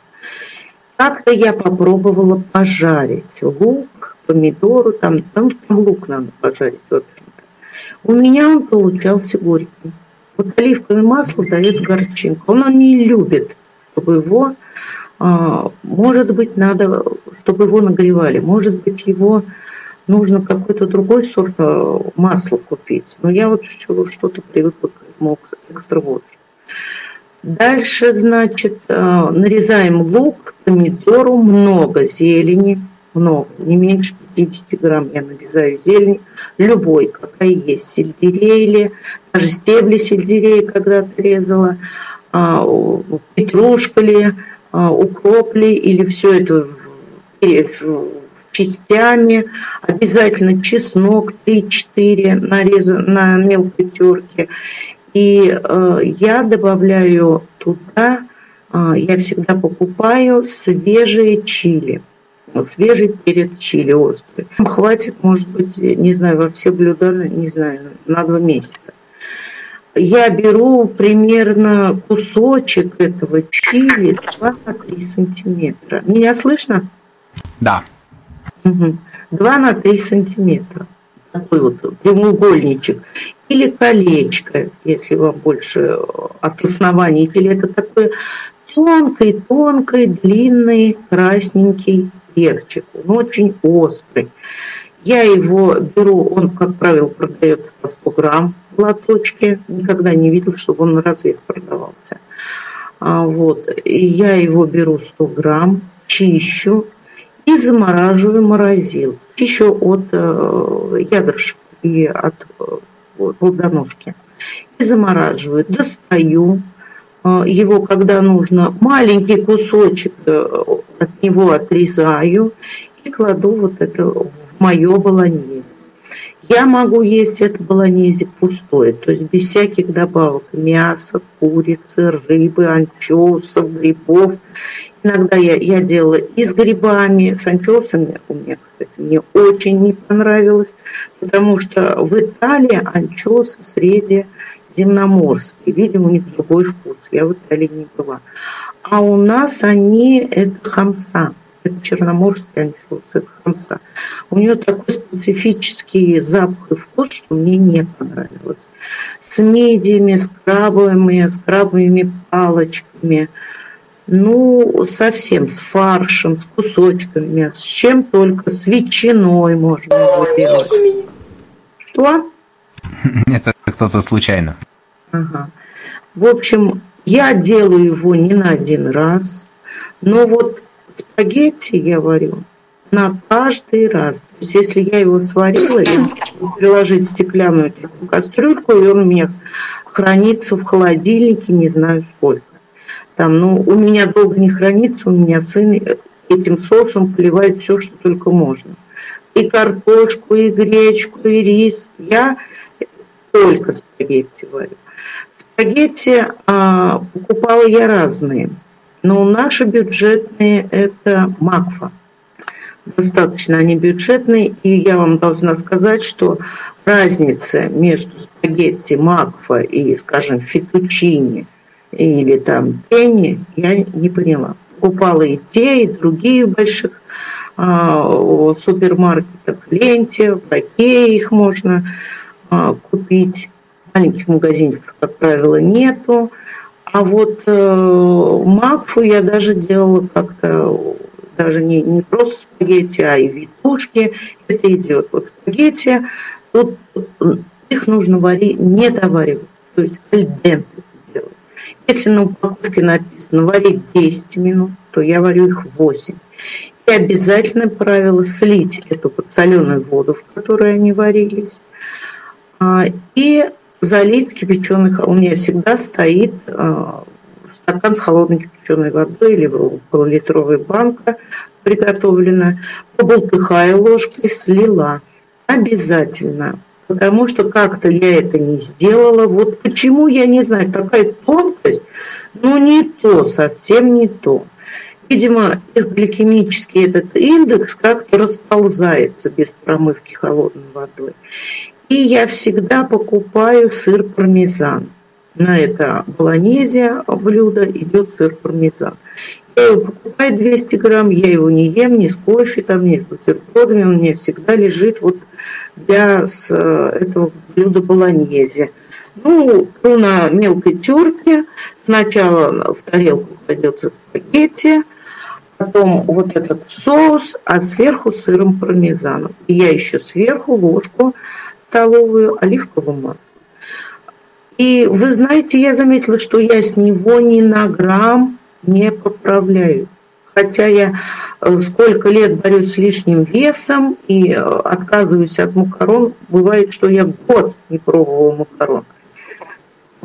Как-то я попробовала пожарить лук, помидоры, там, там, там лук надо пожарить, в общем-то. У меня он получался горький. Вот оливковое масло дает горчинку. Он, он не любит, чтобы его а, может быть, надо, чтобы его нагревали, может быть, его нужно какой-то другой сорт э, масла купить. Но я вот что-то привыкла к этому экстраводу. Дальше, значит, э, нарезаем лук, помидору, много зелени, много, не меньше 50 грамм я нарезаю зелень, любой, какая есть, сельдерей или даже стебли сельдерея когда-то резала, а, петрушка ли, а, укроп ли или все это частями, обязательно чеснок 3-4 нарезан на мелкой терке. И э, я добавляю туда, э, я всегда покупаю свежие чили. Вот свежий перец чили острый. Хватит, может быть, не знаю, во все блюда, не знаю, на два месяца я беру примерно кусочек этого чили 2 на 3 сантиметра. Меня слышно? Да. Угу. 2 на 3 сантиметра. Такой вот прямоугольничек. Или колечко, если вам больше от основания. Или это такой тонкий, тонкий, длинный, красненький перчик. Он очень острый. Я его беру, он, как правило, продается по 100 грамм в лоточке. Никогда не видел, чтобы он на развес продавался. А, вот. И я его беру 100 грамм, чищу и замораживаю морозил. Чищу от э, ядрышек и от э, плодоножки. И замораживаю. Достаю его, когда нужно. Маленький кусочек э, от него отрезаю и кладу вот это в мое болоньезе. Я могу есть это болоньезе пустое, то есть без всяких добавок мяса, курицы, рыбы, анчоусов, грибов. Иногда я, я делала и с грибами, с анчоусами у меня, кстати, мне очень не понравилось, потому что в Италии анчоусы среди земноморские. Видимо, у них другой вкус. Я в Италии не была. А у нас они, это хамса это черноморский анчоус, это хамса. У нее такой специфический запах и вкус, что мне не понравилось. С мидиями, с крабовыми, с крабовыми палочками, ну, совсем с фаршем, с кусочками мяса, с чем только, с ветчиной можно его делать. Что? Это кто-то случайно. Ага. В общем, я делаю его не на один раз, но вот спагетти я варю на каждый раз. То есть если я его сварила, я могу приложить стеклянную кастрюльку, и он у меня хранится в холодильнике не знаю сколько. Там, ну, у меня долго не хранится, у меня сын этим соусом поливает все, что только можно. И картошку, и гречку, и рис. Я только спагетти варю. Спагетти а, покупала я разные, но наши бюджетные это макфа. Достаточно они бюджетные, и я вам должна сказать, что разница между спагетти макфа и, скажем, фетучини или там пенни я не поняла. Покупала и те, и другие в больших а, супермаркетах, ленте, в Окее их можно а, купить. Маленьких магазинчиков, как правило, нету. А вот э, макфу я даже делала как-то даже не, не просто спагетти, а и витушки. Это идет. Вот спагетти, тут их нужно варить, не доваривать, то есть альденте сделать. Если на упаковке написано варить 10 минут, то я варю их 8. И обязательное правило слить эту подсоленную воду, в которой они варились, и залить кипяченый, у меня всегда стоит а, стакан с холодной кипяченой водой или полулитровая банка приготовленная, поболтыхая ложкой, слила. Обязательно. Потому что как-то я это не сделала. Вот почему, я не знаю, такая тонкость, ну не то, совсем не то. Видимо, их гликемический этот индекс как-то расползается без промывки холодной водой. И я всегда покупаю сыр пармезан. На это болонезия блюдо идет сыр пармезан. Я его покупаю 200 грамм, я его не ем ни с кофе, там, ни с бутербродами, он мне всегда лежит вот для с, этого блюда болонезе. Ну, на мелкой терке сначала в тарелку кладется спагетти, потом вот этот соус, а сверху сыром пармезаном. И я еще сверху ложку столовую оливкового масла. И вы знаете, я заметила, что я с него ни на грамм не поправляю. Хотя я э, сколько лет борюсь с лишним весом и э, отказываюсь от макарон, бывает, что я год не пробовала макарон.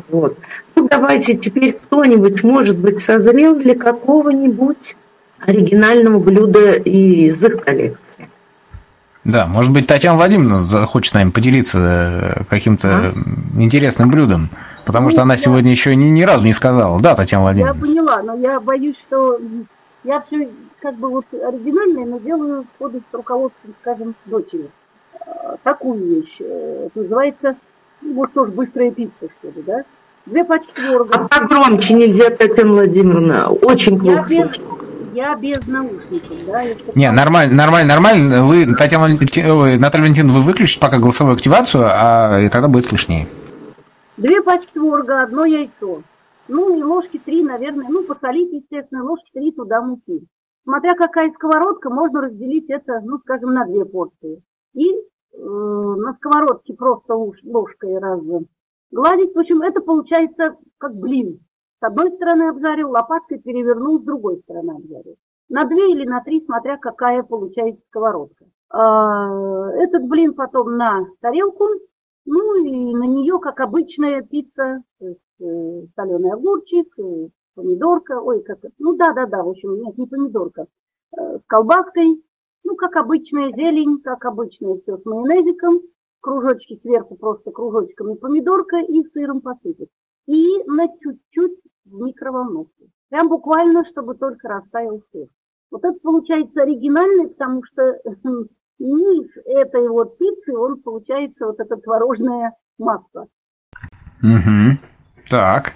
Вот. Ну, давайте теперь кто-нибудь, может быть, созрел для какого-нибудь оригинального блюда из их коллекции. Да, может быть, Татьяна Владимировна захочет с нами поделиться э, каким-то а? интересным блюдом, потому ну, что она я... сегодня еще ни, ни разу не сказала. Да, Татьяна Владимировна? Я поняла, но я боюсь, что я все как бы вот оригинальное, но делаю под руководством, скажем, дочери. А, такую вещь. Это называется, вот тоже быстрая пицца, что ли, да? Две пачки творога. А погромче нельзя, Татьяна Владимировна. Очень плохо я без, я без наушников, да. Не, нормально, нормально, нормально. Вы, Татьяна Валентиновна, Наталья Валентиновна, вы выключите пока голосовую активацию, а и тогда будет слышнее. Две пачки творога, одно яйцо. Ну и ложки три, наверное, ну посолить, естественно, ложки три туда муки. Смотря какая сковородка, можно разделить это, ну скажем, на две порции. И э, на сковородке просто ложкой раз гладить. В общем, это получается как блин. С одной стороны обжарил, лопаткой перевернул, с другой стороны обжарил. На две или на три, смотря какая получается сковородка. А, этот блин потом на тарелку, ну и на нее, как обычная пицца, то есть э, соленый огурчик, э, помидорка, ой, как ну да-да-да, в общем, нет, не помидорка, э, с колбаской, ну, как обычная зелень, как обычное все с майонезиком, кружочки сверху просто кружочками помидорка и сыром посыпать и на чуть-чуть в микроволновке. Прям буквально, чтобы только растаял сыр. Вот это получается оригинальный, потому что низ этой вот пиццы, он получается вот это творожная масса. Угу. Так.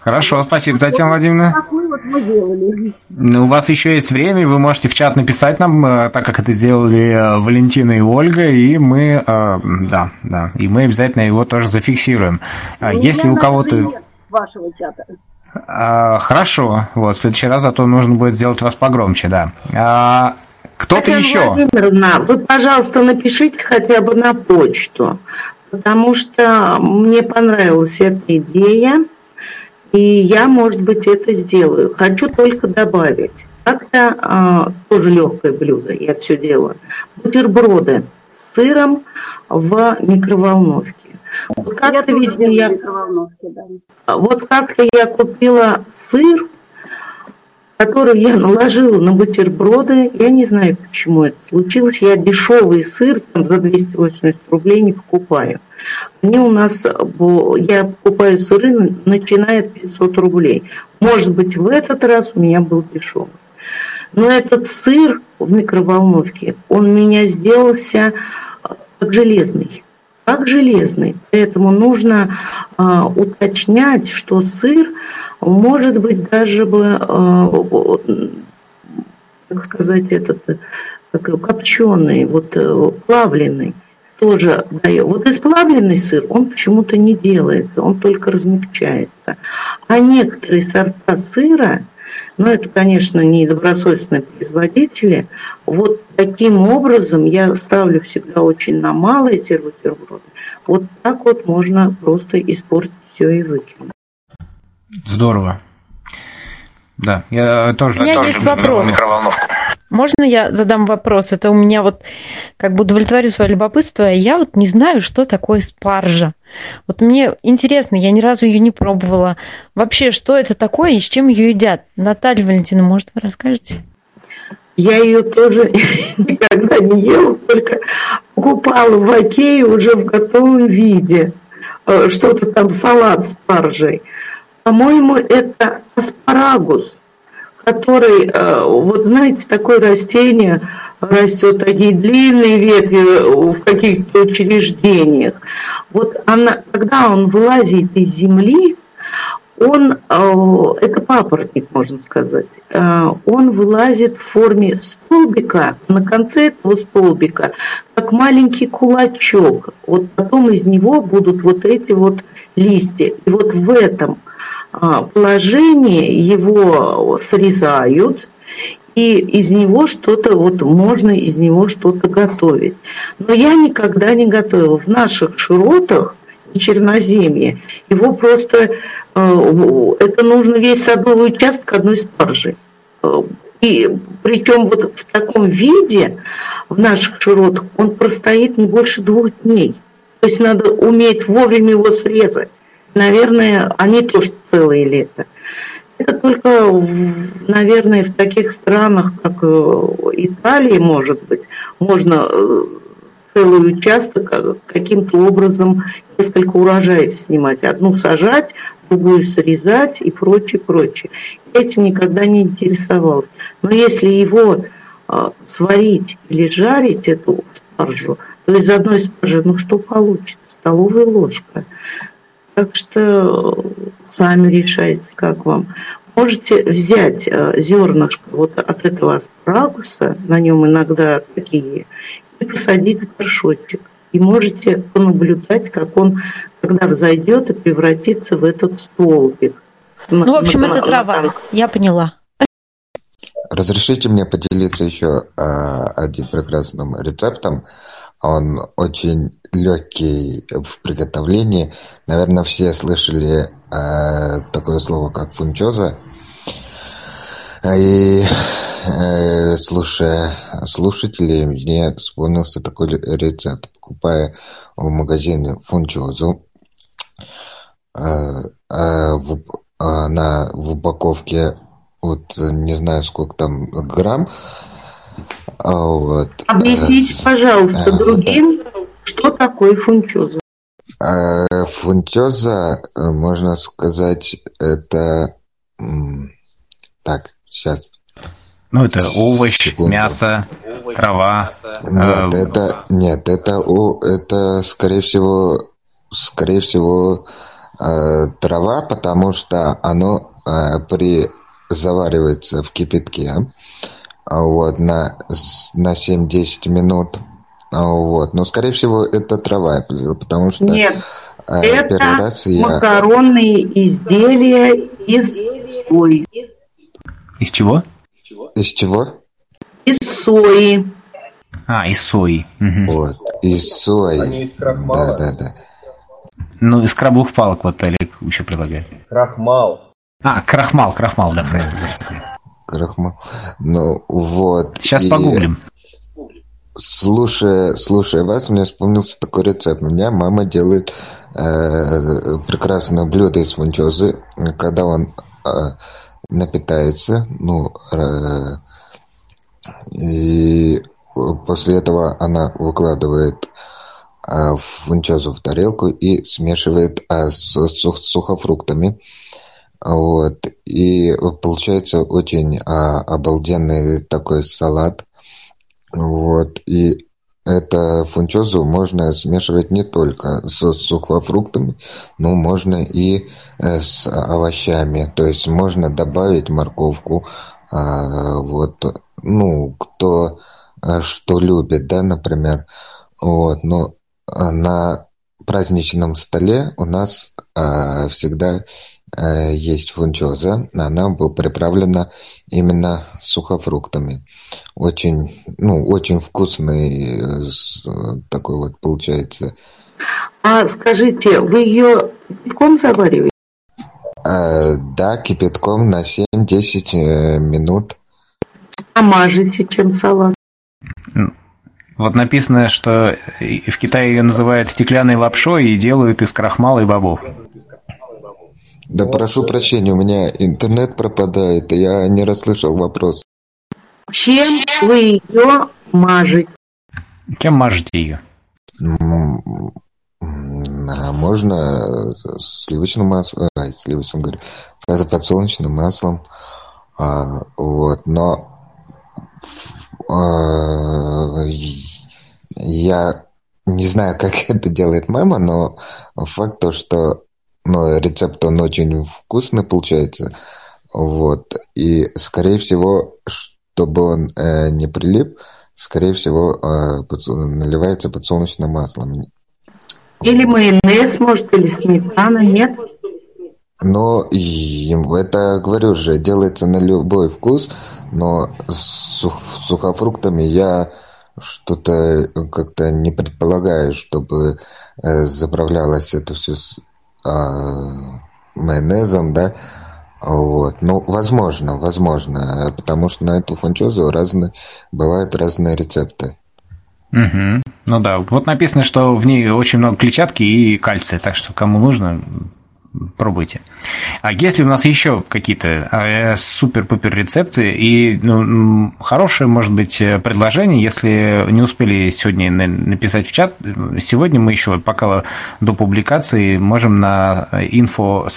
Хорошо, спасибо, Татьяна Владимировна. Такой вот мы делали. Ну, у вас еще есть время, вы можете в чат написать нам, э, так как это сделали э, Валентина и Ольга, и мы, э, да, да, и мы обязательно его тоже зафиксируем. А ну, Если у кого-то... вашего чата. А, хорошо, вот, в следующий раз зато нужно будет сделать вас погромче, да. А, кто-то еще? Владимировна, вы, пожалуйста, напишите хотя бы на почту, потому что мне понравилась эта идея. И я, может быть, это сделаю. Хочу только добавить. Как-то а, тоже легкое блюдо, я все делаю. Бутерброды с сыром в микроволновке. Вот как-то видимо я... Да. Вот как-то я купила сыр, который я наложила на бутерброды. Я не знаю, почему это случилось. Я дешевый сыр там, за 280 рублей не покупаю. Они у нас, я покупаю сыры, начиная от 500 рублей. Может быть, в этот раз у меня был дешевый. Но этот сыр в микроволновке, он у меня сделался э, как железный. Как железный. Поэтому нужно а, уточнять, что сыр может быть даже бы, а, как сказать, этот как, копченый, вот э, плавленый тоже дает. Вот исплавленный сыр, он почему-то не делается, он только размягчается. А некоторые сорта сыра, но ну, это, конечно, не добросовестные производители. Вот таким образом я ставлю всегда очень на малые эти бутерброды. Вот так вот можно просто испортить все и выкинуть. Здорово. Да, я тоже, у меня тоже есть вопрос. микроволновку. Можно я задам вопрос? Это у меня вот как бы удовлетворю свое любопытство. Я вот не знаю, что такое спаржа. Вот мне интересно, я ни разу ее не пробовала. Вообще, что это такое и с чем ее едят? Наталья Валентина, может, вы расскажете? Я ее тоже никогда не ела, только покупала в Окее уже в готовом виде. Э, что-то там, салат с спаржей. По-моему, это аспарагус, который, э, вот знаете, такое растение – растет такие длинные ветви в каких-то учреждениях. Вот она, когда он вылазит из земли, он, э, это папоротник, можно сказать, э, он вылазит в форме столбика, на конце этого столбика, как маленький кулачок. Вот потом из него будут вот эти вот листья. И вот в этом а, положении его срезают, и из него что-то, вот можно из него что-то готовить. Но я никогда не готовила. В наших широтах и черноземье его просто, э, это нужно весь садовый участок одной спаржи. Э, и причем вот в таком виде в наших широтах он простоит не больше двух дней. То есть надо уметь вовремя его срезать. Наверное, они тоже целые лето. Это только, наверное, в таких странах, как э, Италия, может быть, можно э, целый участок э, каким-то образом несколько урожаев снимать. Одну сажать, другую срезать и прочее, прочее. Этим никогда не интересовалась. Но если его сварить или жарить, эту спаржу, то из одной спаржи, ну что получится? Столовая ложка. Так что сами решайте, как вам. Можете взять э, зернышко вот от этого аспарагуса, на нем иногда такие, и посадить в горшочек. И можете понаблюдать, как он, когда взойдет и превратится в этот столбик. Ну, в общем, это трава, я поняла. Разрешите мне поделиться еще а, одним прекрасным рецептом. Он очень легкий в приготовлении. Наверное, все слышали э, такое слово, как фунчоза. И э, слушая слушателей, мне вспомнился такой рецепт. Покупая в магазине фунчозу, э, э, в, э, на, в упаковке вот не знаю сколько там грамм, вот. Объясните, э, пожалуйста, другим, да. что такое фунчоза. Э, фунчоза, э, можно сказать, это... Так, сейчас. Ну, это овощ, Секунду. мясо, трава. Нет, это, нет, это, это, скорее всего, скорее всего, трава, потому что оно при заваривается в кипятке вот, на, на 7-10 минут. Вот. Но, скорее всего, это трава, потому что Нет, э, это первый раз я... макаронные изделия из сои. Из чего? Из чего? Из сои. А, из сои. Угу. Вот, из сои. Да, да, да. Ну, из крабовых палок вот Олег еще предлагает. Крахмал. А, крахмал, крахмал, да, простите крахмал. Ну вот. Сейчас и... погуглим. слушая, слушая вас, мне вспомнился такой рецепт. У меня мама делает э, прекрасное блюдо из фунчозы, когда он э, напитается, ну, э, и после этого она выкладывает э, фунчозу в тарелку и смешивает э, с, с сухофруктами. Вот. И получается очень а, обалденный такой салат. Вот. И это фунчозу можно смешивать не только с сухофруктами, но можно и э, с овощами. То есть можно добавить морковку. А, вот. Ну, кто э, что любит, да, например. Вот. Но на праздничном столе у нас а, всегда Э, есть фунчоза, она была приправлена именно сухофруктами. Очень, ну, очень вкусный э, такой вот получается. А скажите, вы ее кипятком завариваете? А, да, кипятком на 7-10 минут. А мажете чем салат? Вот написано, что в Китае ее называют стеклянной лапшой и делают из крахмала и бобов. Да прошу прощения, у меня интернет пропадает, и я не расслышал вопрос. Чем вы ее мажете? Чем мажете ее? А можно сливочным маслом, ай, сливочным, говорю, подсолнечным маслом, а, вот, но а, я не знаю, как это делает мама, но факт то, что но рецепт он очень вкусный получается. Вот. И, скорее всего, чтобы он э, не прилип, скорее всего, э, подсол... наливается подсолнечным маслом. Или майонез, может, или сметана, нет? Но это, говорю же, делается на любой вкус, но с сух, сухофруктами я что-то как-то не предполагаю, чтобы э, заправлялось это все майонезом, да, вот. Ну, возможно, возможно, потому что на эту фунчозу разные, бывают разные рецепты. Угу. Ну да, вот написано, что в ней очень много клетчатки и кальция, так что кому нужно, пробуйте. А если у нас еще какие-то э, супер-пупер рецепты и ну, хорошее, может быть, предложение, если не успели сегодня написать в чат, сегодня мы еще пока до публикации можем на info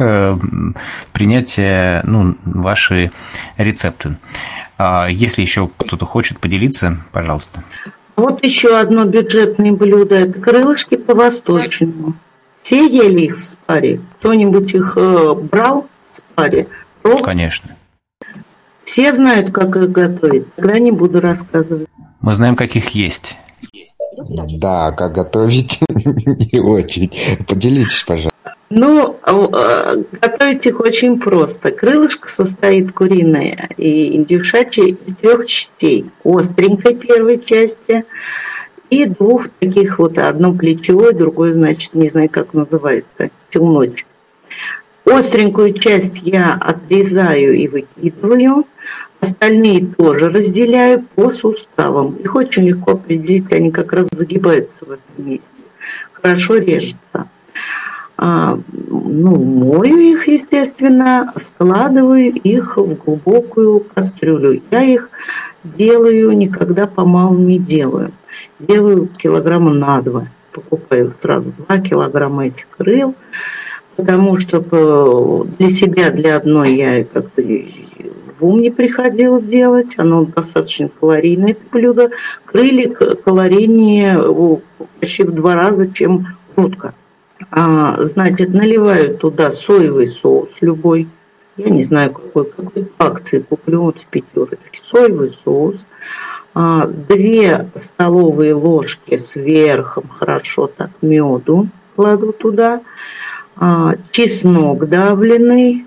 э, принять э, ну, ваши рецепты. А если еще кто-то хочет поделиться, пожалуйста. Вот еще одно бюджетное блюдо – это крылышки по-восточному. Все ели их в спаре? Кто-нибудь их э, брал в спаре? Роб? Конечно. Все знают, как их готовить. Тогда не буду рассказывать. Мы знаем, как их есть. Да, как готовить не очень. Поделитесь, пожалуйста. Ну, э, готовить их очень просто. Крылышко состоит куриное и индюшачье из трех частей. Остренькой первой части – и двух таких вот, одно плечевое, другое, значит, не знаю, как называется, челночек. Остренькую часть я отрезаю и выкидываю, остальные тоже разделяю по суставам. Их очень легко определить, они как раз загибаются в этом месте. Хорошо режется. А, ну, мою их, естественно, складываю их в глубокую кастрюлю. Я их делаю, никогда помалу не делаю делаю килограмма на два. Покупаю сразу два килограмма этих крыл, потому что э, для себя, для одной я как-то в ум не приходилось делать. Оно достаточно калорийное, это блюдо. Крылья калорийнее почти в два раза, чем утка. А, значит, наливаю туда соевый соус любой. Я не знаю, какой, какой акции куплю вот в пятерочке. Соевый соус. А, две столовые ложки с хорошо так меду кладу туда, а, чеснок давленный,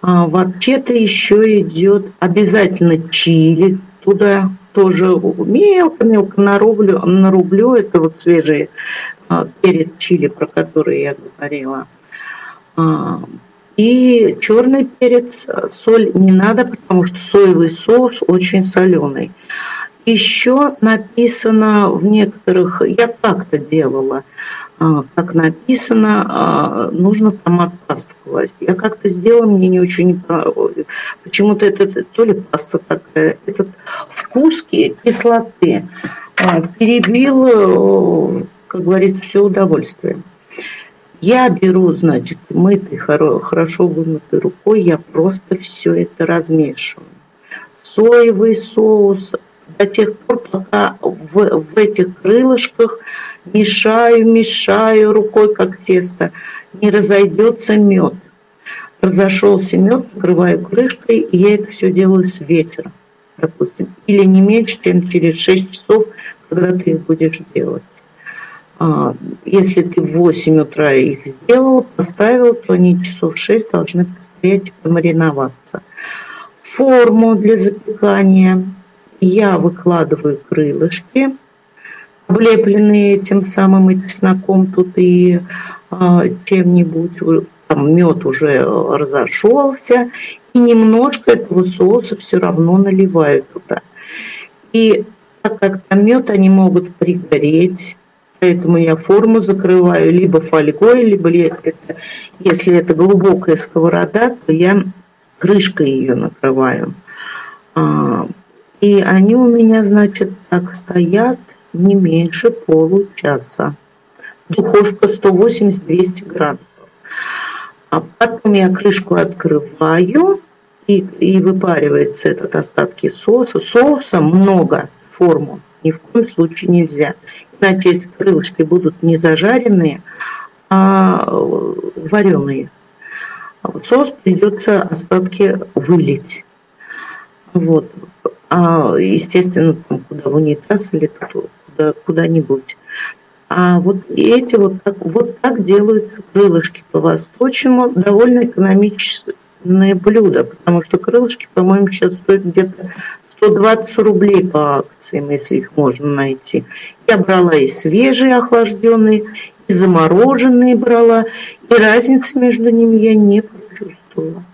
а, вообще-то еще идет обязательно чили туда. Тоже мелко-мелко нарублю, нарублю, это вот свежий перец чили, про который я говорила. И черный перец, соль не надо, потому что соевый соус очень соленый. Еще написано в некоторых, я как-то делала, а, как написано, а, нужно томат пасту класть. Я как-то сделала, мне не очень почему-то это то ли паста такая, этот вкус кислоты а, перебил, как говорится, все удовольствие. Я беру, значит, мытый, хорошо вымытой рукой, я просто все это размешиваю. Соевый соус, до тех пор, пока в, в этих крылышках мешаю, мешаю рукой, как тесто, не разойдется мед. Разошелся мед, накрываю крышкой, и я это все делаю с вечера, допустим, или не меньше, чем через 6 часов, когда ты их будешь делать. А, если ты в 8 утра их сделал, поставил, то они часов 6 должны постоять и помариноваться. Форму для запекания я выкладываю крылышки, облепленные этим самым и чесноком тут и а, чем-нибудь, там мед уже разошелся, и немножко этого соуса все равно наливаю туда. И так как там мед, они могут пригореть, поэтому я форму закрываю либо фольгой, либо это, если это глубокая сковорода, то я крышкой ее накрываю. А, и они у меня, значит, так стоят не меньше получаса. Духовка 180-200 градусов. А потом я крышку открываю, и, и выпаривается этот остатки соуса. Соуса много форму, ни в коем случае нельзя. Эти крылышки будут не зажаренные, а вареные. А соус придется остатки вылить. Вот а, естественно, там, куда в унитаз или куда, куда-нибудь. А вот эти вот так, вот так делают крылышки по-восточному. Довольно экономичное блюдо, потому что крылышки, по-моему, сейчас стоят где-то 120 рублей по акциям, если их можно найти. Я брала и свежие охлажденные, и замороженные брала, и разницы между ними я не почувствовала.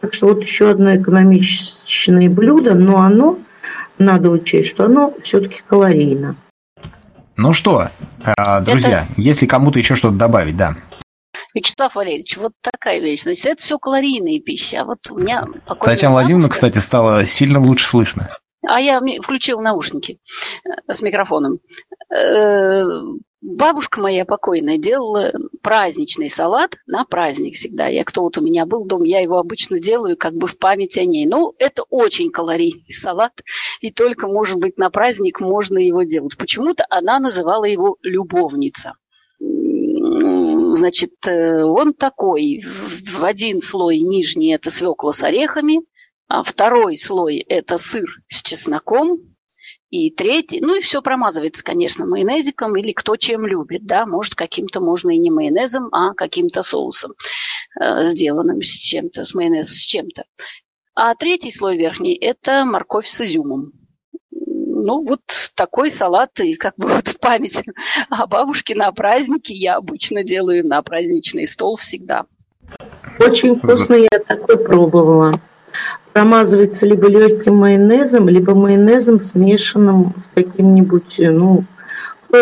Так что вот еще одно экономичное блюдо, но оно, надо учесть, что оно все-таки калорийно. Ну что, э, друзья, это... если кому-то еще что-то добавить, да. Вячеслав Валерьевич, вот такая вещь. Значит, это все калорийная пища. А вот у меня Татьяна Владимировна, кстати, стало сильно лучше слышно. А я включил наушники э, с микрофоном. Э, Бабушка моя покойная делала праздничный салат на праздник всегда. Я кто вот у меня был дом, я его обычно делаю как бы в память о ней. Ну, это очень калорийный салат, и только, может быть, на праздник можно его делать. Почему-то она называла его любовница. Значит, э, он такой, в один слой нижний это свекла с орехами, а второй слой это сыр с чесноком, и третий, ну и все промазывается, конечно, майонезиком или кто чем любит, да, может каким-то можно и не майонезом, а каким-то соусом, э, сделанным с чем-то, с майонезом с чем-то. А третий слой верхний – это морковь с изюмом. Ну, вот такой салат, и как бы вот в память о бабушке на праздники я обычно делаю на праздничный стол всегда. Очень вкусно я такой пробовала промазывается либо легким майонезом, либо майонезом, смешанным с каким-нибудь, ну,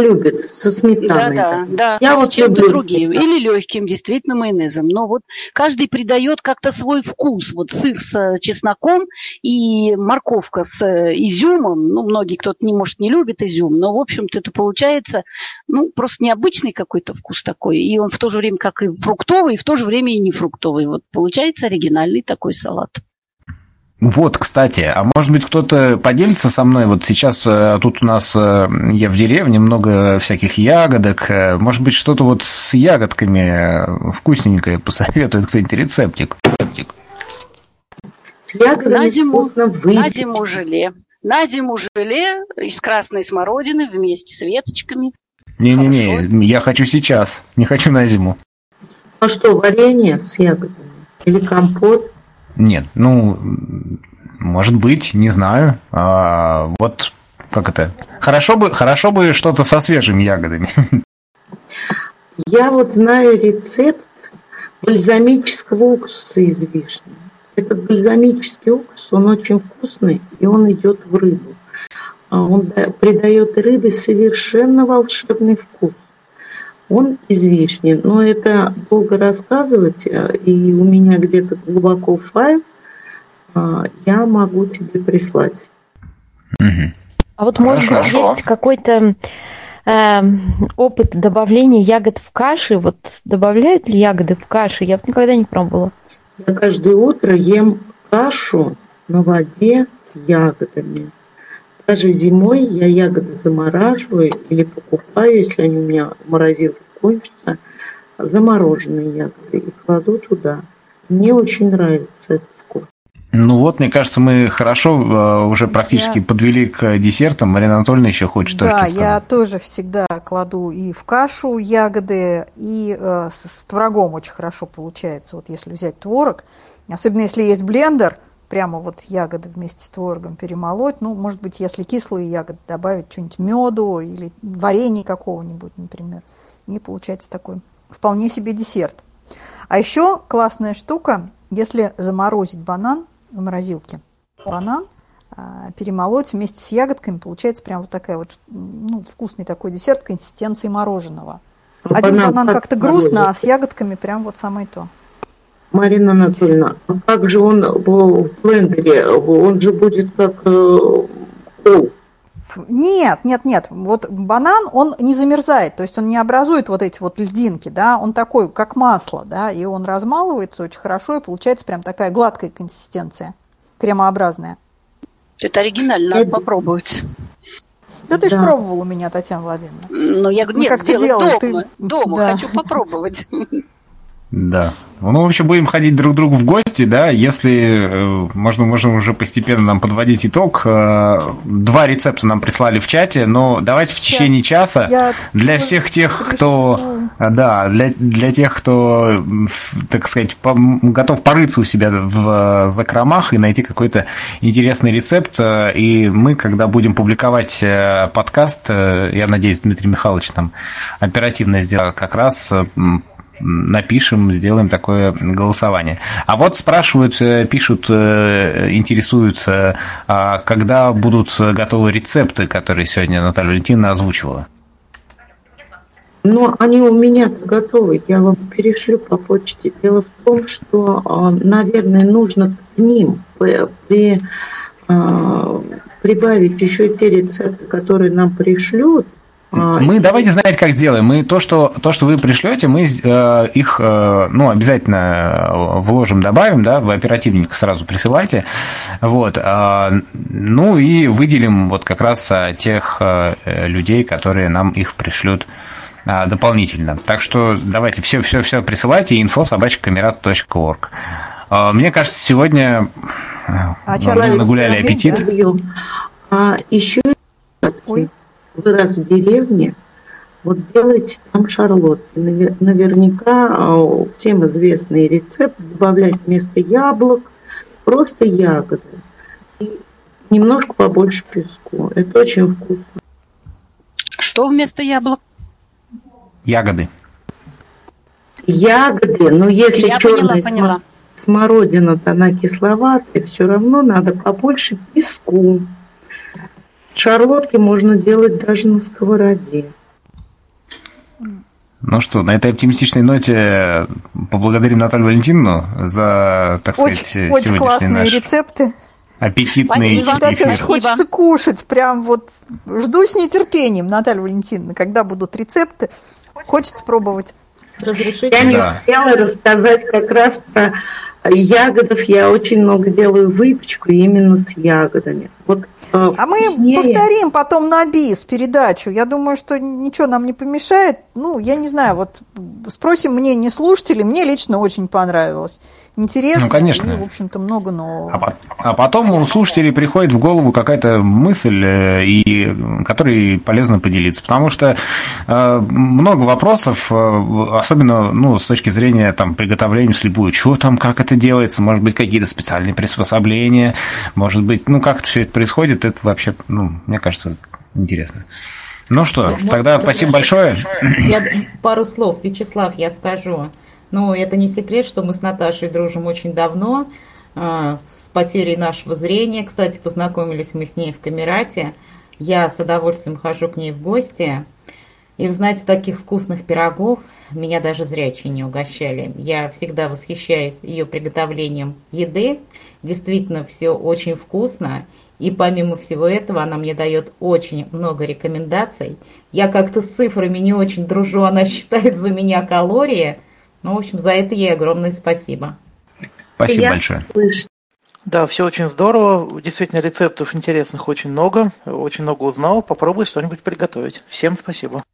любит, со сметаной. Да, да, да. Я вот чем-то другим. Или легким, действительно, майонезом. Но вот каждый придает как-то свой вкус. Вот сыр с чесноком и морковка с изюмом. Ну, многие кто-то не может не любит изюм, но, в общем-то, это получается, ну, просто необычный какой-то вкус такой. И он в то же время как и фруктовый, и в то же время и не фруктовый. Вот получается оригинальный такой салат. Вот, кстати, а может быть кто-то поделится со мной? Вот сейчас э, тут у нас, э, я в деревне, много всяких ягодок. Э, может быть, что-то вот с ягодками вкусненькое посоветует кто-нибудь рецептик? рецептик. на зиму, на зиму желе. На зиму желе из красной смородины вместе с веточками. Не-не-не, я хочу сейчас, не хочу на зиму. А что, варенье с ягодами? Или компот? Нет, ну, может быть, не знаю. А, вот как это? Хорошо бы, хорошо бы что-то со свежими ягодами. Я вот знаю рецепт бальзамического уксуса из вишни. Этот бальзамический уксус, он очень вкусный, и он идет в рыбу. он придает рыбе совершенно волшебный вкус. Он из вишни, но это долго рассказывать, э, и у меня где-то глубоко файл, а, я могу тебе прислать. А вот, может быть, есть какой-то э, опыт добавления ягод в каши? Вот добавляют ли ягоды в каши? Я никогда не пробовала. Я каждое утро ем кашу на воде с ягодами. Даже зимой я ягоды замораживаю или покупаю, если они у меня в морозилке кончатся, замороженные ягоды и кладу туда. Мне очень нравится этот вкус. Ну вот, мне кажется, мы хорошо э, уже практически я... подвели к десертам. Марина Анатольевна еще хочет Да, я тоже всегда кладу и в кашу ягоды, и э, с, с творогом очень хорошо получается. Вот если взять творог, особенно если есть блендер, прямо вот ягоды вместе с творогом перемолоть. Ну, может быть, если кислые ягоды, добавить что-нибудь меду или варенье какого-нибудь, например. И получается такой вполне себе десерт. А еще классная штука, если заморозить банан в морозилке, банан а, перемолоть вместе с ягодками, получается прям вот такая вот ну, вкусный такой десерт консистенции мороженого. А Один банан, банан как-то грустно, а с ягодками прям вот самое то. Марина Анатольевна, а как же он в блендере? Он же будет как э, кол. Нет, нет, нет. Вот банан, он не замерзает, то есть он не образует вот эти вот льдинки, да, он такой, как масло, да, и он размалывается очень хорошо, и получается прям такая гладкая консистенция, кремообразная. Это оригинально, надо попробовать. Да ты да. же пробовал у меня, Татьяна Владимировна. Ну, я говорю, нет, как ты делала? дома, ты... дома, да. хочу попробовать. Да. Ну, в общем, будем ходить друг к другу в гости, да, если э, можно, можем уже постепенно нам подводить итог. Э, два рецепта нам прислали в чате, но давайте в течение Сейчас часа для всех тех, кто, э, да, для, для тех, кто, так сказать, готов порыться у себя в закромах и найти какой-то интересный рецепт, и мы, когда будем публиковать подкаст, я надеюсь, Дмитрий Михайлович там оперативно сделал как раз напишем, сделаем такое голосование. А вот спрашивают, э, пишут, э, интересуются, а когда будут готовы рецепты, которые сегодня Наталья Валентиновна озвучивала? Ну, они у меня готовы, я вам перешлю по почте. Дело в том, что, а, наверное, нужно к ним при, а, прибавить еще те рецепты, которые нам пришлют, мы давайте знать, как сделаем. Мы то, что то, что вы пришлете, мы э, их, э, ну, обязательно э, вложим, добавим, да, в оперативник сразу присылайте, вот. Э, ну и выделим вот как раз э, тех э, людей, которые нам их пришлют э, дополнительно. Так что давайте все, все, все присылайте info собачкамерат.орг. Э, мне кажется, сегодня а мы нагуляли аппетит. А еще Ой вырос в деревне, вот делайте там шарлотки. Наверняка а, всем известный рецепт добавлять вместо яблок просто ягоды. И немножко побольше песку. Это очень вкусно. Что вместо яблок? Ягоды. Ягоды, но если Я черная поняла, поняла. смородина-то она кисловатая, все равно надо побольше песку. Шарлотки можно делать даже на сковороде. Ну что, на этой оптимистичной ноте поблагодарим Наталью Валентиновну за, так очень, сказать, очень классные наш рецепты. Аппетитный эфир. Очень хочется кушать, прям вот жду с нетерпением, Наталья Валентиновна, когда будут рецепты, хочется пробовать. Разрешите? Я не успела рассказать как раз про ягодов я очень много делаю выпечку именно с ягодами. Вот, э, а мы повторим потом на бис передачу. Я думаю, что ничего нам не помешает. Ну, я не знаю, вот спросим мнение слушателей. Мне лично очень понравилось интересно. Ну, конечно. И, в общем-то, много нового. А, а потом у слушателей приходит в голову какая-то мысль, э, и, которой полезно поделиться. Потому что э, много вопросов, э, особенно ну, с точки зрения там, приготовления вслепую. Что там, как это делается? Может быть, какие-то специальные приспособления? Может быть, ну, как все это происходит? Это вообще, ну, мне кажется, интересно. Ну что, ну, тогда спасибо большое. Я пару слов, Вячеслав, я скажу. Но это не секрет, что мы с Наташей дружим очень давно. А, с потерей нашего зрения, кстати, познакомились мы с ней в Камерате. Я с удовольствием хожу к ней в гости. И, знаете, таких вкусных пирогов меня даже зрячие не угощали. Я всегда восхищаюсь ее приготовлением еды. Действительно, все очень вкусно. И помимо всего этого, она мне дает очень много рекомендаций. Я как-то с цифрами не очень дружу, она считает за меня калории. Ну, в общем, за это ей огромное спасибо. Спасибо Я большое. Да, все очень здорово. Действительно, рецептов интересных очень много. Очень много узнал. Попробуй что-нибудь приготовить. Всем спасибо.